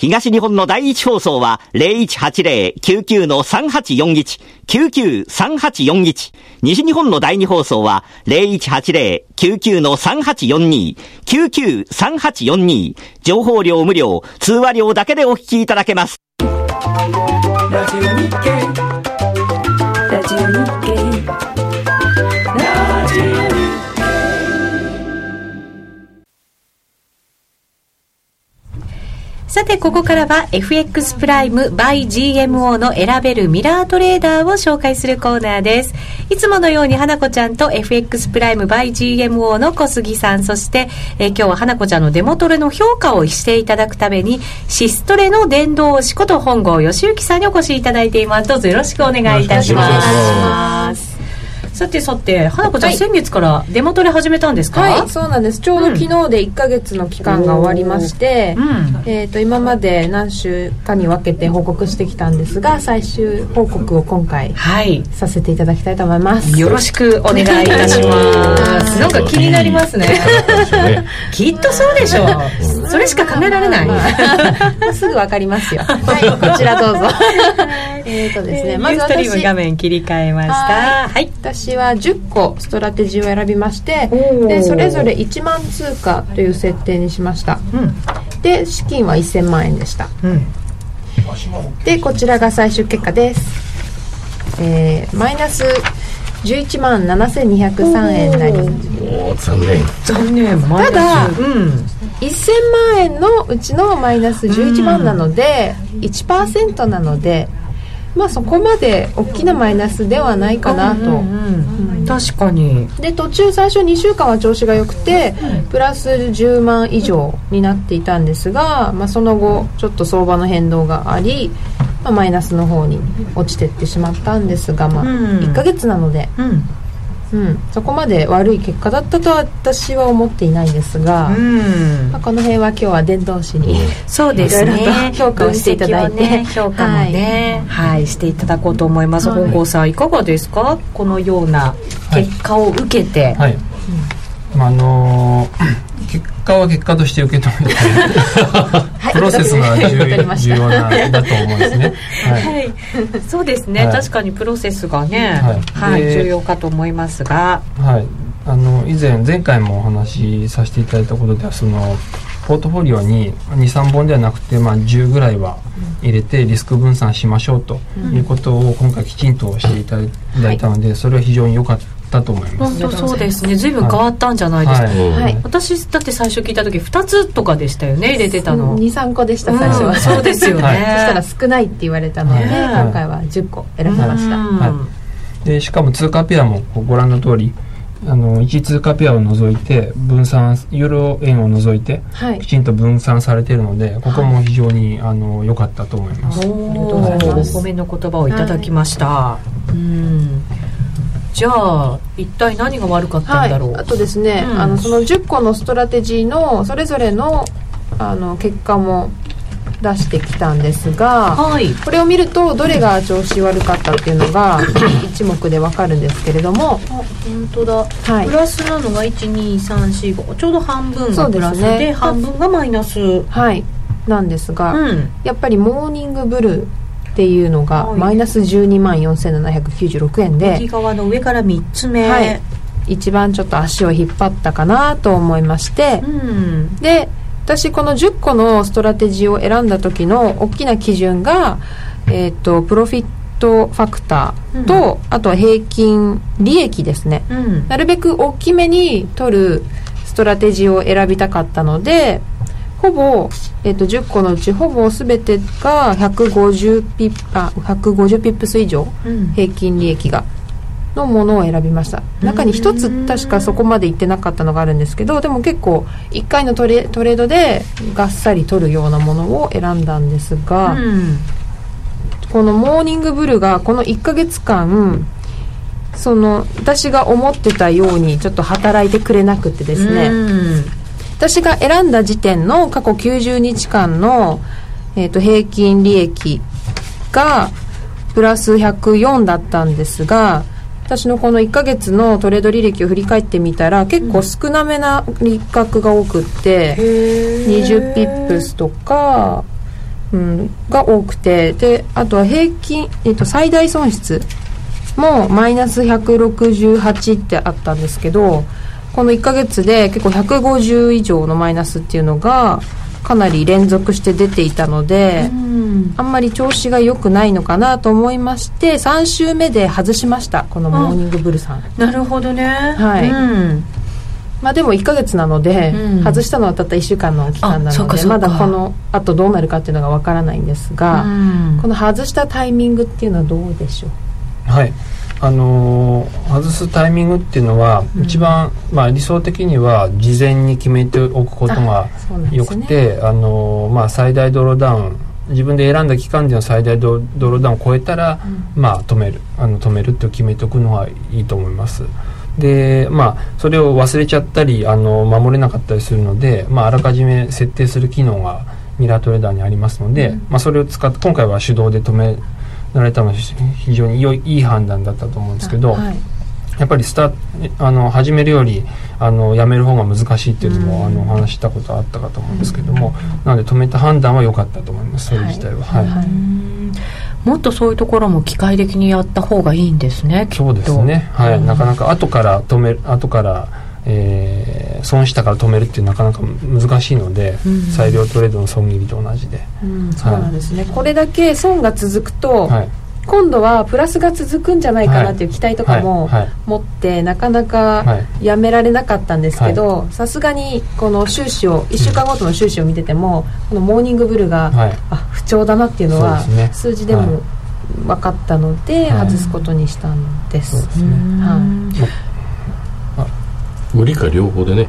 東日本の第一放送は0180-99-3841、99-3841西日本の第二放送は0180-99-3842 99-3842情報量無料、通話料だけでお聞きいただけます。ラジオ日経。ラジオ日経。さて、ここからは FX プライム by GMO の選べるミラートレーダーを紹介するコーナーです。いつものように花子ちゃんと FX プライム by GMO の小杉さん、そして、えー、今日は花子ちゃんのデモトレの評価をしていただくために、シストレの伝道師こと本郷義行さんにお越しいただいています。どうぞよろしくお願いいたします。さてさて花子ちゃん、はい、先月からデモトレ始めたんですか？はいそうなんです。ちょうど昨日で1か月の期間が終わりまして、うん、えーと、今まで何週かに分けて報告してきたんですが最終報告を今回、はい、させていただきたいと思います。よろしくお願いいたします。なんか気になりますね。きっとそうでしょう。それしか考えられない。すぐ分かりますよ。はいこちらどうぞ えっとですねまず私画面切り替えました。はい、私私は10個ストラテジーを選びましてでそれぞれ1万通貨という設定にしました、うん、で資金は1000万円でした、うん、でこちらが最終結果です、えー、マイナス11万7203円なり。残念。残念。ただ、うん、1000万円のうちのマイナス11万なので、うん、1%なのでまあそこまで大きなマイナスではないかなと、確かに。で途中最初2週間は調子が良くてプラス10万以上になっていたんですが、まあ、その後ちょっと相場の変動があり、まあ、マイナスの方に落ちていってしまったんですが、まあ、1ヶ月なので、うんうん、そこまで悪い結果だったとは私は思っていないんですが、うん。まあ、この辺は今日は伝道師にそうですね。評価をしていただいて、ね、評価もね、はい、はい、していただこうと思います、本郷さんいかがですか？このような結果を受けて、はい、はいうん、あのー結果は結果として受け止めてプロセスが重要なだと思うんですね、はい、はい、そうですね、はい、確かにプロセスがね、はい、重要かと思いますが。はい。あの以前前回もお話しさせていただいたことではそのポートフォリオに23本ではなくて、まあ、10ぐらいは入れてリスク分散しましょうということを今回きちんとしていただいたので、それは非常に良かったったと思います。本当そうですね。随分変わったんじゃないですか、はい、私だって最初聞いた時2つとかでしたよね入れてたの。23個でした最初は、うん、そうですよね、はい、そしたら少ないって言われたので、今回は10個選びました、はい、でしかも通貨ペアもご覧の通りあの1通貨ペアを除いて分散ユーロ円を除いて、はい、きちんと分散されているのでここも非常に、はい、あの良かったと思います。ありがとうございます。お褒めの言葉をいただきました。はい、うんじゃあ一体何が悪かったんだろう、はい、あとですね、うん、あのその10個のストラテジーのそれぞれのあの結果も出してきたんですが、はい、これを見るとどれが調子悪かったっていうのが 一目で分かるんですけれども。本当だ、はい、プラスなのが12345ちょうど半分がプラスでで、ね、半分がマイナス。はい。なんですが、うん、やっぱりモーニングブルーっていうのがマイナス12万4796円で右側の上から3つ目、はい、一番ちょっと足を引っ張ったかなと思いまして、うん、で私この10個のストラテジーを選んだ時の大きな基準が、えーと、プロフィットファクターと、うん、あとは平均利益ですね、うん、なるべく大きめに取るストラテジーを選びたかったのでほぼ、えー、と10個のうちほぼ全てが150ピッあ150ピップス以上、平均利益がのものを選びました。中に1つ確かそこまでいってなかったのがあるんですけどでも結構1回のトレトレードでがっさり取るようなものを選んだんですが、うん、このモーニングブルがこの1ヶ月間その私が思ってたようにちょっと働いてくれなくてですね、うん、私が選んだ時点の過去90日間の、えー、と平均利益がプラス104だったんですが私のこの1か月のトレード履歴を振り返ってみたら結構少なめな利確が多くって20ピップスとか、うん、が多くてであとは平均、えっと、最大損失もマイナス168ってあったんですけどこの1か月で結構150以上のマイナスっていうのがかなり連続して出ていたので、あんまり調子が良くないのかなと思いまして3週目で外しましたこのモーニングブルさん。なるほどね。はい、うん。まあ、でも1か月なので、うん、外したのはたった1週間の期間なのでまだこのあとどうなるかっていうのがわからないんですが、うん、この外したタイミングっていうのはどうでしょうはいあのー、外すタイミングっていうのは、うん、一番、まあ、理想的には事前に決めておくことがよくてあ、ね、あのー、まあ、最大ドローダウン自分で選んだ期間での最大ドローダウンを超えたら、うん、まあ、止める。あの止めるって決めておくのがいいと思います。でまあそれを忘れちゃったりあの守れなかったりするので、まあ、あらかじめ設定する機能がミラートレーダーにありますので、うん、まあ、それを使って今回は手動で止められたのは非常に良いいい判断だったと思うんですけど、はい、やっぱりスタあの始めるよりあのやめる方が難しいっていうのも、うん、あのお話したことあったかと思うんですけども、うん、なので止めた判断は良かったと思いますそれ自体は。はい、はい。もっとそういうところも機械的にやった方がいいんですねそうですね。はい、なかなか後から止める後からえー、損したから止めるっていうなかなか難しいので、うん、裁量トレードの損切りと同じで、うん、そうなんですね、これだけ損が続くと、はい、今度はプラスが続くんじゃないかなっていう期待とかも持って、なかなかやめられなかったんですけどさすがにこの収支を1週間ごとの収支を見てても、このモーニングブルが、あ不調だなっていうのは数字でも分かったので外すことにしたんです。はい無理か両方でね、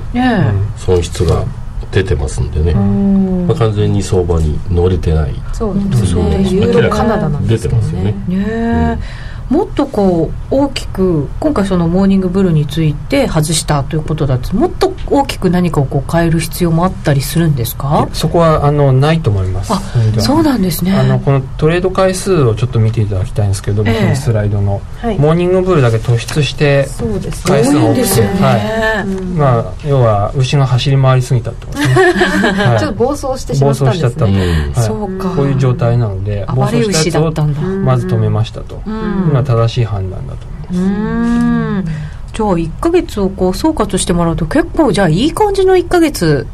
損失が出てますんでね、まあ、完全に相場に乗れてない。そうですね。ユーロカナダなんですね。出てますよね。ね、もっとこう大きく今回そのモーニングブルーについて外したということだともっと大きく何かをこう変える必要もあったりするんですか？そこはあのないと思います。あそうなんですね。あのこのトレード回数をちょっと見ていただきたいんですけど、えー、このスライドの、はい、モーニングブルーだけ突出して回数が多くて、ね、はい、まあ要は牛が走り回りすぎたってことですね、はい、ちょっと暴走してしまったんですね。暴走しちゃった、はい、そうか。こういう状態なので。暴走したやつをまず止めましたと、うんが正しい判断だと思います。じゃあ1か月をこう総括してもらうと結構じゃあいい感じの1か月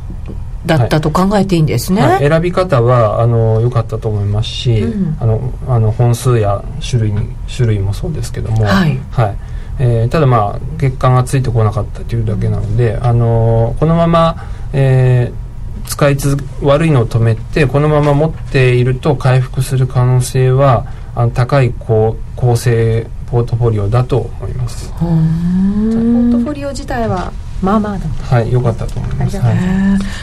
だったと考えていいんですね、はい、選び方はあの良かったと思いますし、うん、あのあの本数や種類に種類もそうですけども、はい、はい、えー、ただまあ月間がついてこなかったというだけなので、あのこのまま、えー、使い続悪いのを止めてこのまま持っていると回復する可能性はあの高い構構成ポートフォリオだと思います。ポー。トフォリオ自体はまあまあだはい良かったと思います、はい、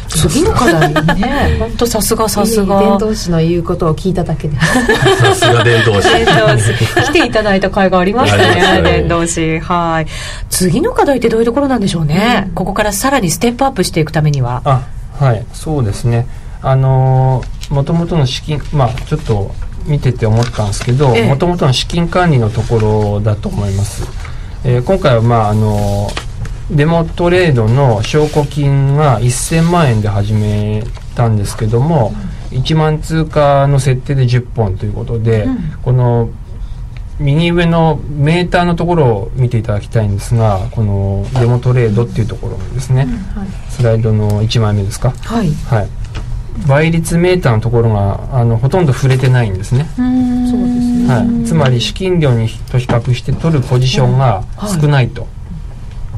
次の課題ね。本当さすがさすが。伝道師の言うことを聞いただけで。さすが伝道師。来ていただいた甲斐がありましたね。伝道師。はい。次の課題ってどういうところなんでしょうね、うん、ここからさらにステップアップしていくためには。あはい。そうですね。あのもともとの資金まあちょっと見てて思ったんですけどもともとの資金管理のところだと思います、えー、今回はまああのデモトレードの証拠金が1000万円で始めたんですけども、うん、1万通貨の設定で10本ということで、うん、この右上のメーターのところを見ていただきたいんですがこのデモトレードっていうところですね、うんはい、スライドの1枚目ですか？はい、はい倍率メーターのところがあのほとんど触れてないんですね。そうですね、はい、つまり資金量にと比較して取るポジションが少ないと、は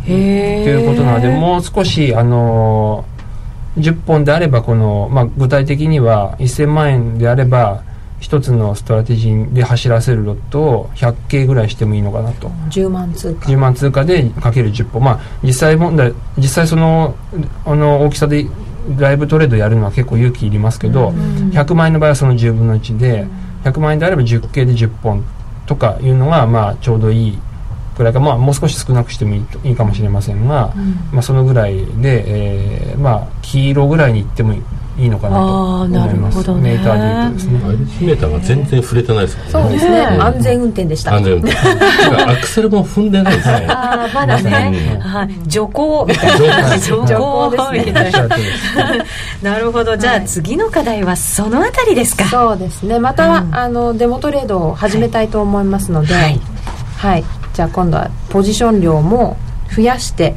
い、いうことなのでもう少しあの10本であればこの、まあ、具体的には1000万円であれば一つのストラテジーで走らせるロットを100系ぐらいしてもいいのかなと。10万通貨。10万通貨でかける10本。まあ実際問題実際そのあの大きさでライブトレードやるのは結構勇気いりますけど、うん、100万円の場合はその10分の1で、100万円であれば10系で10本とかいうのがまあちょうどいいぐらいか、まあ、もう少し少なくしてもいいいいかもしれませんが、うん、まあ、そのぐらいで、えーまあ、黄色ぐらいにいってもいいのかなと思います、ね、メーターでですね。メーターが全然触れてないですもんね。そうですね、安全運転でした。安全運転。アクセルも踏んでないですね。ああまだね、はい、徐行みたいな。徐行。みたいななるほど。じゃあ、次の課題はそのあたりですか。そうですね。また、あのデモトレードを始めたいと思いますので、はい、はい、じゃあ今度はポジション量も増やして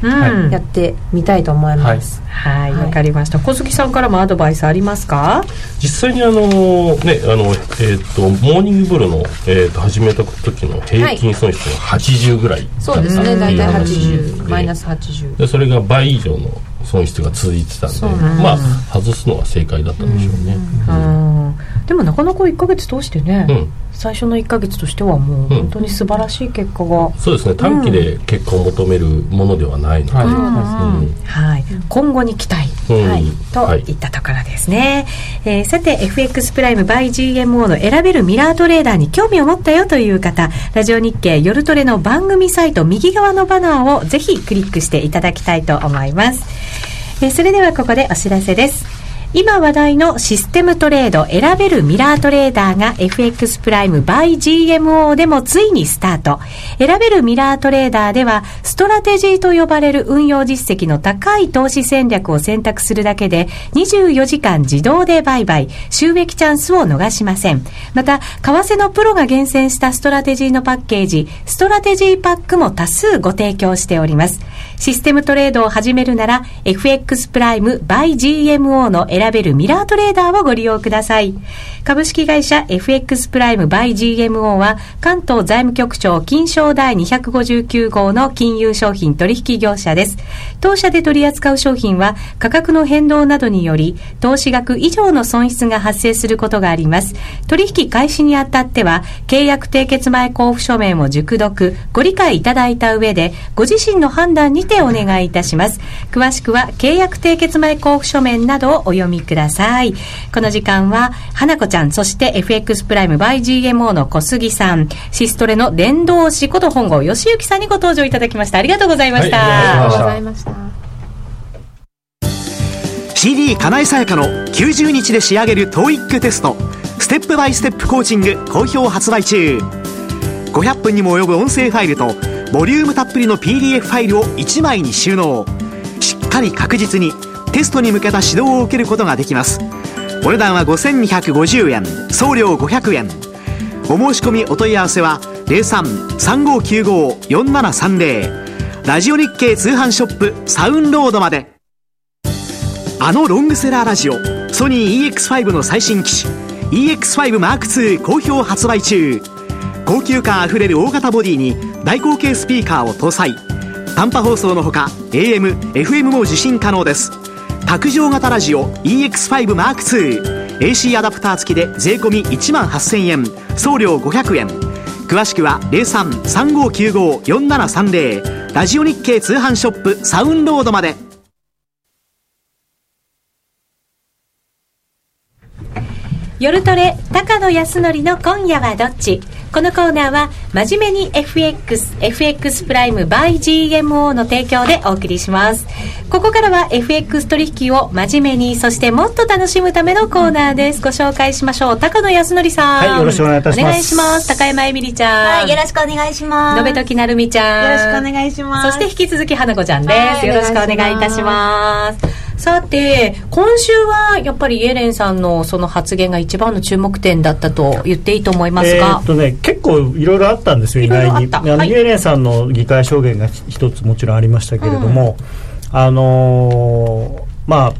やってみたいと思います。はい、わ、はい、かりました。小杉さんからもアドバイスありますか？実際にあのねあのえっ、ー、とモーニングブルのえっ、ー、と始めた時の平均損失が80ぐらい、はい、そうですね。大体80マイナス80。でそれが倍以上の損失が続いてたんで、まあ外すのは正解だったんでしょうね。でもなかなか1か月通してね。うん。最初の1か月としてはもう本当に素晴らしい結果が、うん、そうですね。短期で結果を求めるものではないので、はい、今後に期待、はい、とい。ったところですね、はい、えー、さて FX プライム by GMO の選べるミラートレーダーに興味を持ったよという方ラジオ日経夜トレの番組サイト右側のバナーをぜひクリックしていただきたいと思います、え、それではここでお知らせです今話題のシステムトレード選べるミラートレーダーが FX プライム by GMO でもついにスタート。選べるミラートレーダーではストラテジーと呼ばれる運用実績の高い投資戦略を選択するだけで24時間自動で売買、収益チャンスを逃しません。また、為替のプロが厳選したストラテジーのパッケージ、ストラテジーパックも多数ご提供しております。システムトレードを始めるなら FX プライム by GMO の選べるミラートレーダーをご利用ください。株式会社 FX プライム by GMO は関東財務局長金賞第259号の金融商品取引業者です。当社で取り扱う商品は価格の変動などにより投資額以上の損失が発生することがあります。取引開始にあたっては契約締結前交付書面を熟読、ご理解いただいた上でご自身の判断にてお願いいたします。詳しくは契約締結前交付書面などをお読みください。この時間は、花子ちゃん、そして FX プライム by GMO の小杉さん、シストレの伝道師こと本郷義行さんにご登場いただきました。ありがとうございました。はい、ありがとうございました。CD 金井さやかの90日で仕上げる TOEIC テストステップバイステップコーチング好評発売中500分にも及ぶ音声ファイルとボリュームたっぷりの PDF ファイルを1枚に収納。しっかり確実にテストに向けた指導を受けることができます。お値段は5250円送料500円。お申し込みお問い合わせは0335954730ラジオ日経通販ショップサウンロードまで。あのロングセラーラジオソニー EX5 の最新機種 EX5M2 好評発売中。高級感あふれる大型ボディに大口径スピーカーを搭載。短波放送のほか AM、FM も受信可能です。卓上型ラジオ EX5M2 AC アダプター付きで税込1万8000円。送料500円。詳しくは0335954730ラジオ日経通販ショップサウンロードまで。夜トレ高野康則の今夜はどっち？このコーナーは真面目に FX、FX プライム by GMO の提供でお送りします。ここからは FX 取引を真面目に、そしてもっと楽しむためのコーナーです。ご紹介しましょう。高野康則さん。はい、よろしくお願いいたします。お願いします。高山えみりちゃん。はい、よろしくお願いします。延時なるみちゃん。よろしくお願いします。そして引き続き花子ちゃんです。よろしくお願いいたします。さて、今週はやっぱりイエレンさんのその発言が一番の注目点だったと言っていいと思いますが。えー、っとね、結構いろいろあったんですよ、意外に。あの、はい、イエレンさんの議会証言が一つもちろんありましたけれども、うん、あのー、まあ、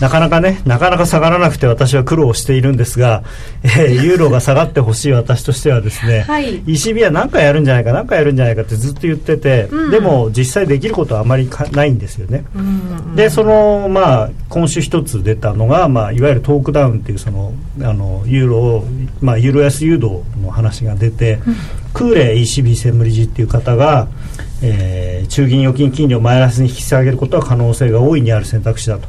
なかなかね、なかなか下がらなくて私は苦労しているんですが、えー、ユーロが下がってほしい私としてはですね、はい、ECB は何回やるんじゃないか、何回やるんじゃないかってずっと言ってて、うん、でも実際できることはあまりないんですよね。うん、で、その、まあ、今週一つ出たのが、まあ、いわゆるトークダウンっていうその、あの、ユーロを、まあ、ユーロ安誘導の話が出て、うん、クーレ ECB 専務理事っていう方が、えー、中銀預金金利をマイナスに引き下げることは可能性が大いにある選択肢だと、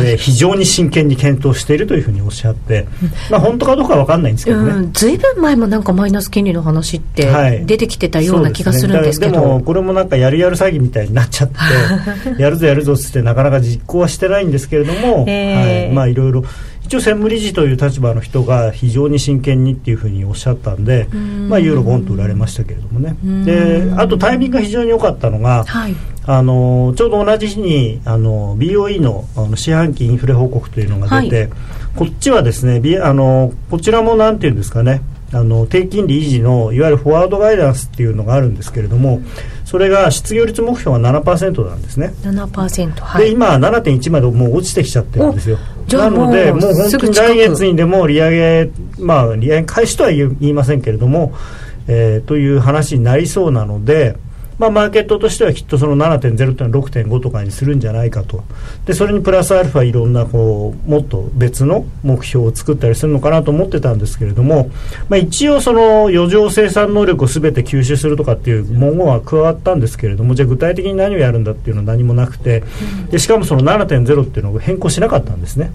で非常に真剣に検討しているというふうにおっしゃって、まあ、本当かどうか分かんないんですけどね、ずいぶん前もなんかマイナス金利の話って出てきてたような気がするんですけど、はい、でね、でもこれもなんかやるやる詐欺みたいになっちゃって やるぞやるぞっつってなかなか実行はしてないんですけれども、はい。まあいろいろ一応専務理事という立場の人が非常に真剣にっていうふうにおっしゃったんで、まあ、ユーロボンと売られましたけれどもね。であとタイミングが非常に良かったのが、はい、あのちょうど同じ日にあの BOE のあの四半期インフレ報告というのが出て、はい、こっちはですねあのこちらもなんていうんですかねあの低金利維持のいわゆるフォワードガイダンスっていうのがあるんですけれどもそれが失業率目標は7%なんですね。7%、はい、で今7.1までもう落ちてきちゃってるんですよなのでもう本当に来月にでも利上げまあ利上げ開始とは言いませんけれども、えー、という話になりそうなのでまあ、マーケットとしてはきっとその7.0というのは6.5とかにするんじゃないかと。でそれにプラスアルファいろんなこうもっと別の目標を作ったりするのかなと思ってたんですけれども、まあ、一応その余剰生産能力を全て吸収するとかっていう文言は加わったんですけれどもじゃあ具体的に何をやるんだっていうのは何もなくてでしかもその7.0っていうのを変更しなかったんですね。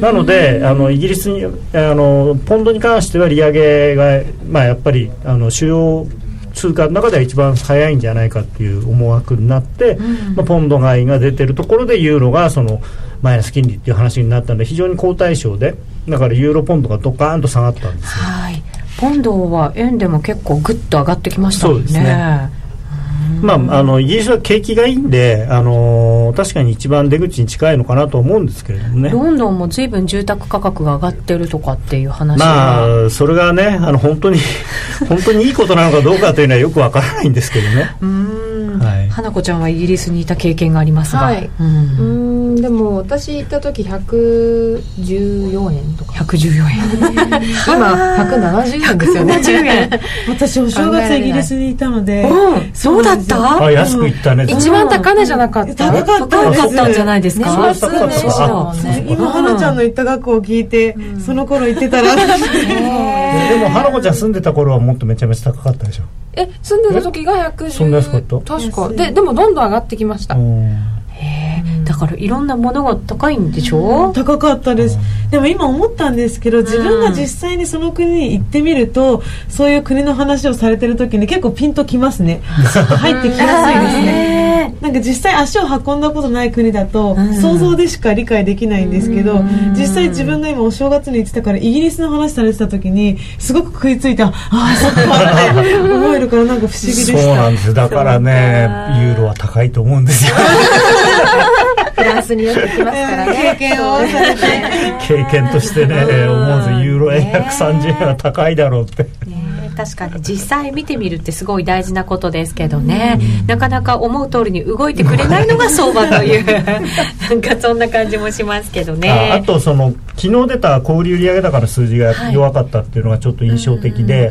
なのであのイギリスにあのポンドに関しては利上げが、まあ、やっぱりあの主要通貨の中では一番早いんじゃないかっていう思惑になって、うん、まあ、ポンド買いが出てるところでユーロがそのマイナス金利っていう話になったので非常に好対象でだからユーロポンドがドカーンと下がったんですよ。はいポンドは円でも結構ぐっと上がってきましたね。そうですねまあ、あのイギリスは景気がいいんで、あのー、確かに一番出口に近いのかなと思うんですけれどもね。ロンドンもずいぶん住宅価格が上がってるとかっていう話まあそれがねあの本当に 本当にいいことなのかどうかというのはよくわからないんですけどね。うん、はい、花子ちゃんはイギリスにいた経験がありますが、はい、うん。でも私行った時114円とか。114円。今170円ですよね。1円。私お正月イギリスにいたので、うん、そうだった？あ安く行ったね。一番高値じゃなかった？高かったんじゃないですか、ね、今花ちゃんの行った学校を聞いて、その頃行ってたら。でも花子ちゃん住んでた頃はもっとめちゃめちゃ高かったでしょ。え住んでた時が110そんな安かった？確か。でででもどんどん上がってきました。だからいろんなものが高いんでしょ？高かったです。でも今思ったんですけど自分が実際にその国に行ってみるとそういう国の話をされてる時に結構ピンときますね。入ってきやすいですね。なんか実際足を運んだことない国だと想像でしか理解できないんですけど実際自分が今お正月に行ってたからイギリスの話されてた時にすごく食いついた。ああそっかって 思えるからなんか不思議でした。そうなんです。だからねユーロは高いと思うんですよフランスによってきますからね。経験を。経験としてね、思わずユーロ円130円は高いだろうって。確かに実際見てみるってすごい大事なことですけどね、なかなか思う通りに動いてくれないのが相場という。なんかそんな感じもしますけどね。あとその昨日出た小売売上高の数字が弱かったっていうのがちょっと印象的で、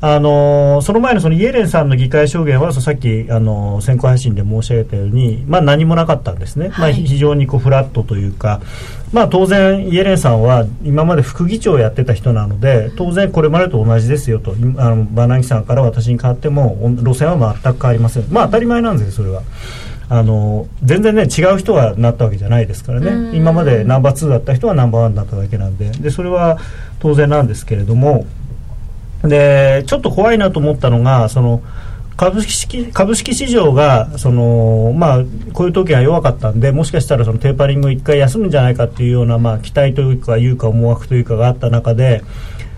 あのその前のそのイエレンさんの議会証言はさっきあの先行配信で申し上げたように、まあ、何もなかったんですね、はい、まあ、非常にこうフラットというか、まあ、当然イエレンさんは今まで副議長をやってた人なので当然これまでと同じですよと。あのバナギさんから私に代わっても路線は全く変わりません。まあ当たり前なんですよそれは。あの全然ね違う人がなったわけじゃないですからね。今までナンバー2だった人はナンバーワンだっただけなんで。でそれは当然なんですけれども。でちょっと怖いなと思ったのがその株式株式市場がその、まあ、こういう時は弱かったんでもしかしたらそのテーパリングを1回休むんじゃないかっていうような、まあ、期待というかいうか思惑というかがあった中で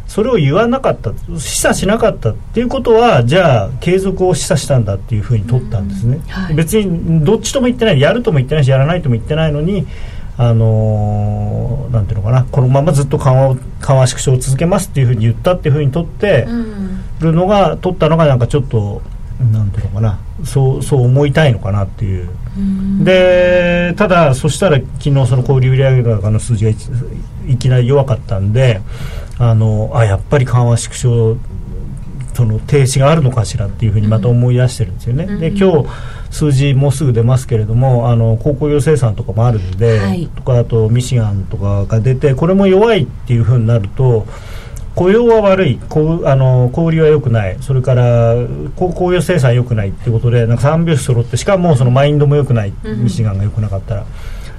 それを言わなかった示唆しなかったっていうことはじゃあ継続を示唆したんだっていうふうに取ったんですね、はい、別にどっちとも言ってないやるとも言ってないしやらないとも言ってないのにあのー、なんていうのかなこのままずっと緩和緩和縮小を続けますっていうふうに言ったっていうふうに取ってるのが、取ったのがなんかちょっとなんていうのかな。そうそう思いたいのかなっていう。でただそしたら昨日その小売売上高の数字がいきなり弱かったんであのあやっぱり緩和縮小その停止があるのかしらっていうふうにまた思い出してるんですよね、うん、で今日数字もうすぐ出ますけれどもあの鉱工業生産とかもあるので、はい、とかあとミシガンとかが出てこれも弱いっていうふうになると雇用は悪いこあの小売りは良くない。それから工業生産良くないっていうことでなんか3拍子揃ってしかもそのマインドも良くない、ミシガンが良くなかったら。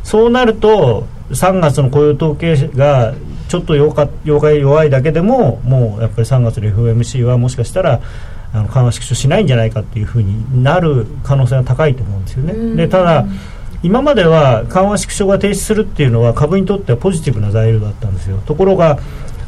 そうなると3月の雇用統計がちょっと弱弱い弱いだけでももうやっぱり3月の FOMC はもしかしたらあの緩和縮小しないんじゃないかっていうふうになる可能性が高いと思うんですよね。でただ今までは緩和縮小が停止するっていうのは株にとってはポジティブな材料だったんですよ。ところが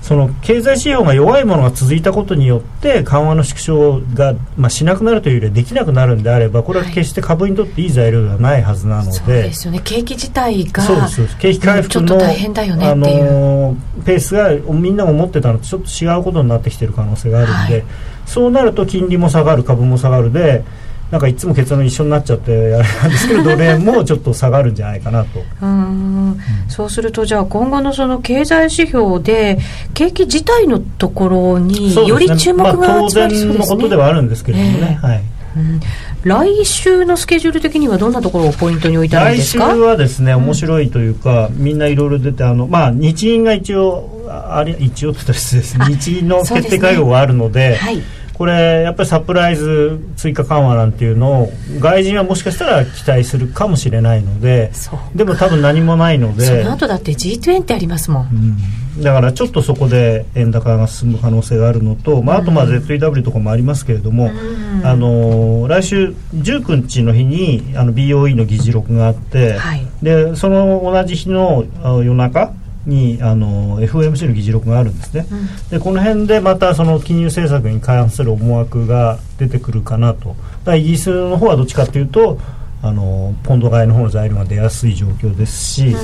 その経済指標が弱いものが続いたことによって緩和の縮小が、まあ、しなくなるというよりはできなくなるんであればこれは決して株にとっていい材料ではないはずなので、そうですよね。景気自体がそうです景気回復の、ね、あのペースがみんなが思ってたのとちょっと違うことになってきている可能性があるので、はい、そうなると金利も下がる株も下がるでなんかいつも結論一緒になっちゃってあれなんですけどドル円もちょっと下がるんじゃないかなと。うん、そうするとじゃあ今後のその経済指標で景気自体のところにより注目が集まりそうですね、まあ、当然のことではあるんですけれどもね、えー、はい、うん来週のスケジュール的にはどんなところをポイントに置いてあるんですか？来週はですね面白いというか、うん、みんないろいろ出てあの、まあ、日銀が一応あれ一応って言ったら失礼です。日銀の決定会合があるので、ねはい、これやっぱりサプライズ追加緩和なんていうのを外人はもしかしたら期待するかもしれないのででも多分何もないのでその後だって G20 ありますもん、うん、だからちょっとそこで円高が進む可能性があるのと、まあ、あとまあ ZEW とかもありますけれども、うん、あの来週19日の日にあの BOE の議事録があって、はい、でその同じ日の夜中にあの FOMC の議事録があるんですね、うん、でこの辺でまたその金融政策に関する思惑が出てくるかなと。だイギリスの方はどっちかというとあのポンド買いの方の材料が出やすい状況ですし、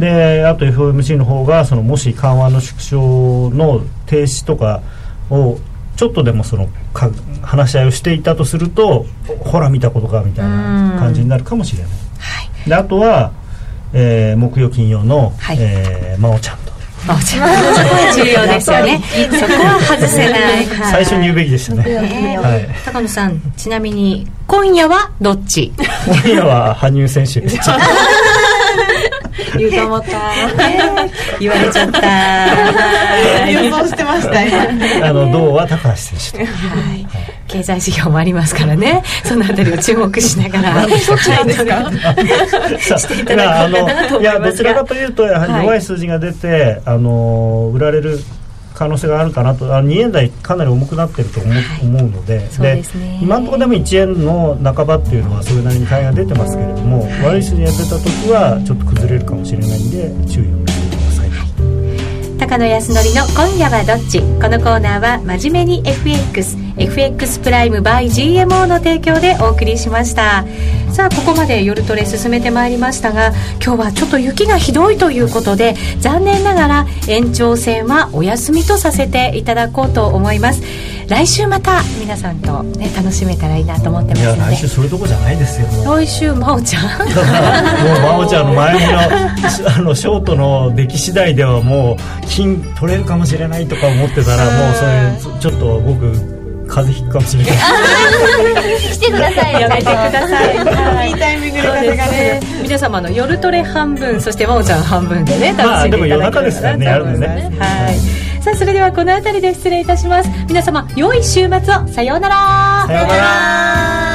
であと FOMC の方がそのもし緩和の縮小の停止とかをちょっとでもそのか話し合いをしていたとするとほら見たことかみたいな感じになるかもしれない。はい、であとはえー、木曜金曜の、はい、えー、真央ちゃんと。真央ちゃん重要ですよね。そこは外せない。最初に言うべきでしたね、えー、はい、高野さんちなみに今夜はどっち？今夜は羽生選手です 言うと思った、言われちゃった。予想してましたあの銅は高橋選手はい。経済指標もありますからね。そのあたりを注目しながらそっちなんですか。していただこうかなと思いますが。どちらかというとやはり弱い数字が出て、はい、あの売られる可能性があるかなと。あ2円台かなり重くなってると思,、思うので。で、今のところでも1円の半ばっていうのはそれなりに買いが出てますけれども、はい、悪い数字が出た時はちょっと崩れるかもしれないんで注意を。高野康則の今夜はどっち？このコーナーは真面目に FX FX プライム by GMO の提供でお送りしました。さあここまで夜トレ進めてまいりましたが今日はちょっと雪がひどいということで残念ながら延長戦はお休みとさせていただこうと思います。来週また皆さんとね楽しめたらいいなと思ってますので。来週それどこじゃないですよ来週真央ちゃんもう真央ちゃんの前のあのショートの出来次第ではもう金取れるかもしれないとか思ってたらもうそれちょっと僕風邪ひくかもしれない。来てください。やめてください、はい、いいタイミングで風がね。皆様の夜トレ半分そして真央ちゃん半分でね楽しんでいただければなと思います。ね、はい、さあそれではこの辺りで失礼いたします。皆様良い週末を。さようなら。さようなら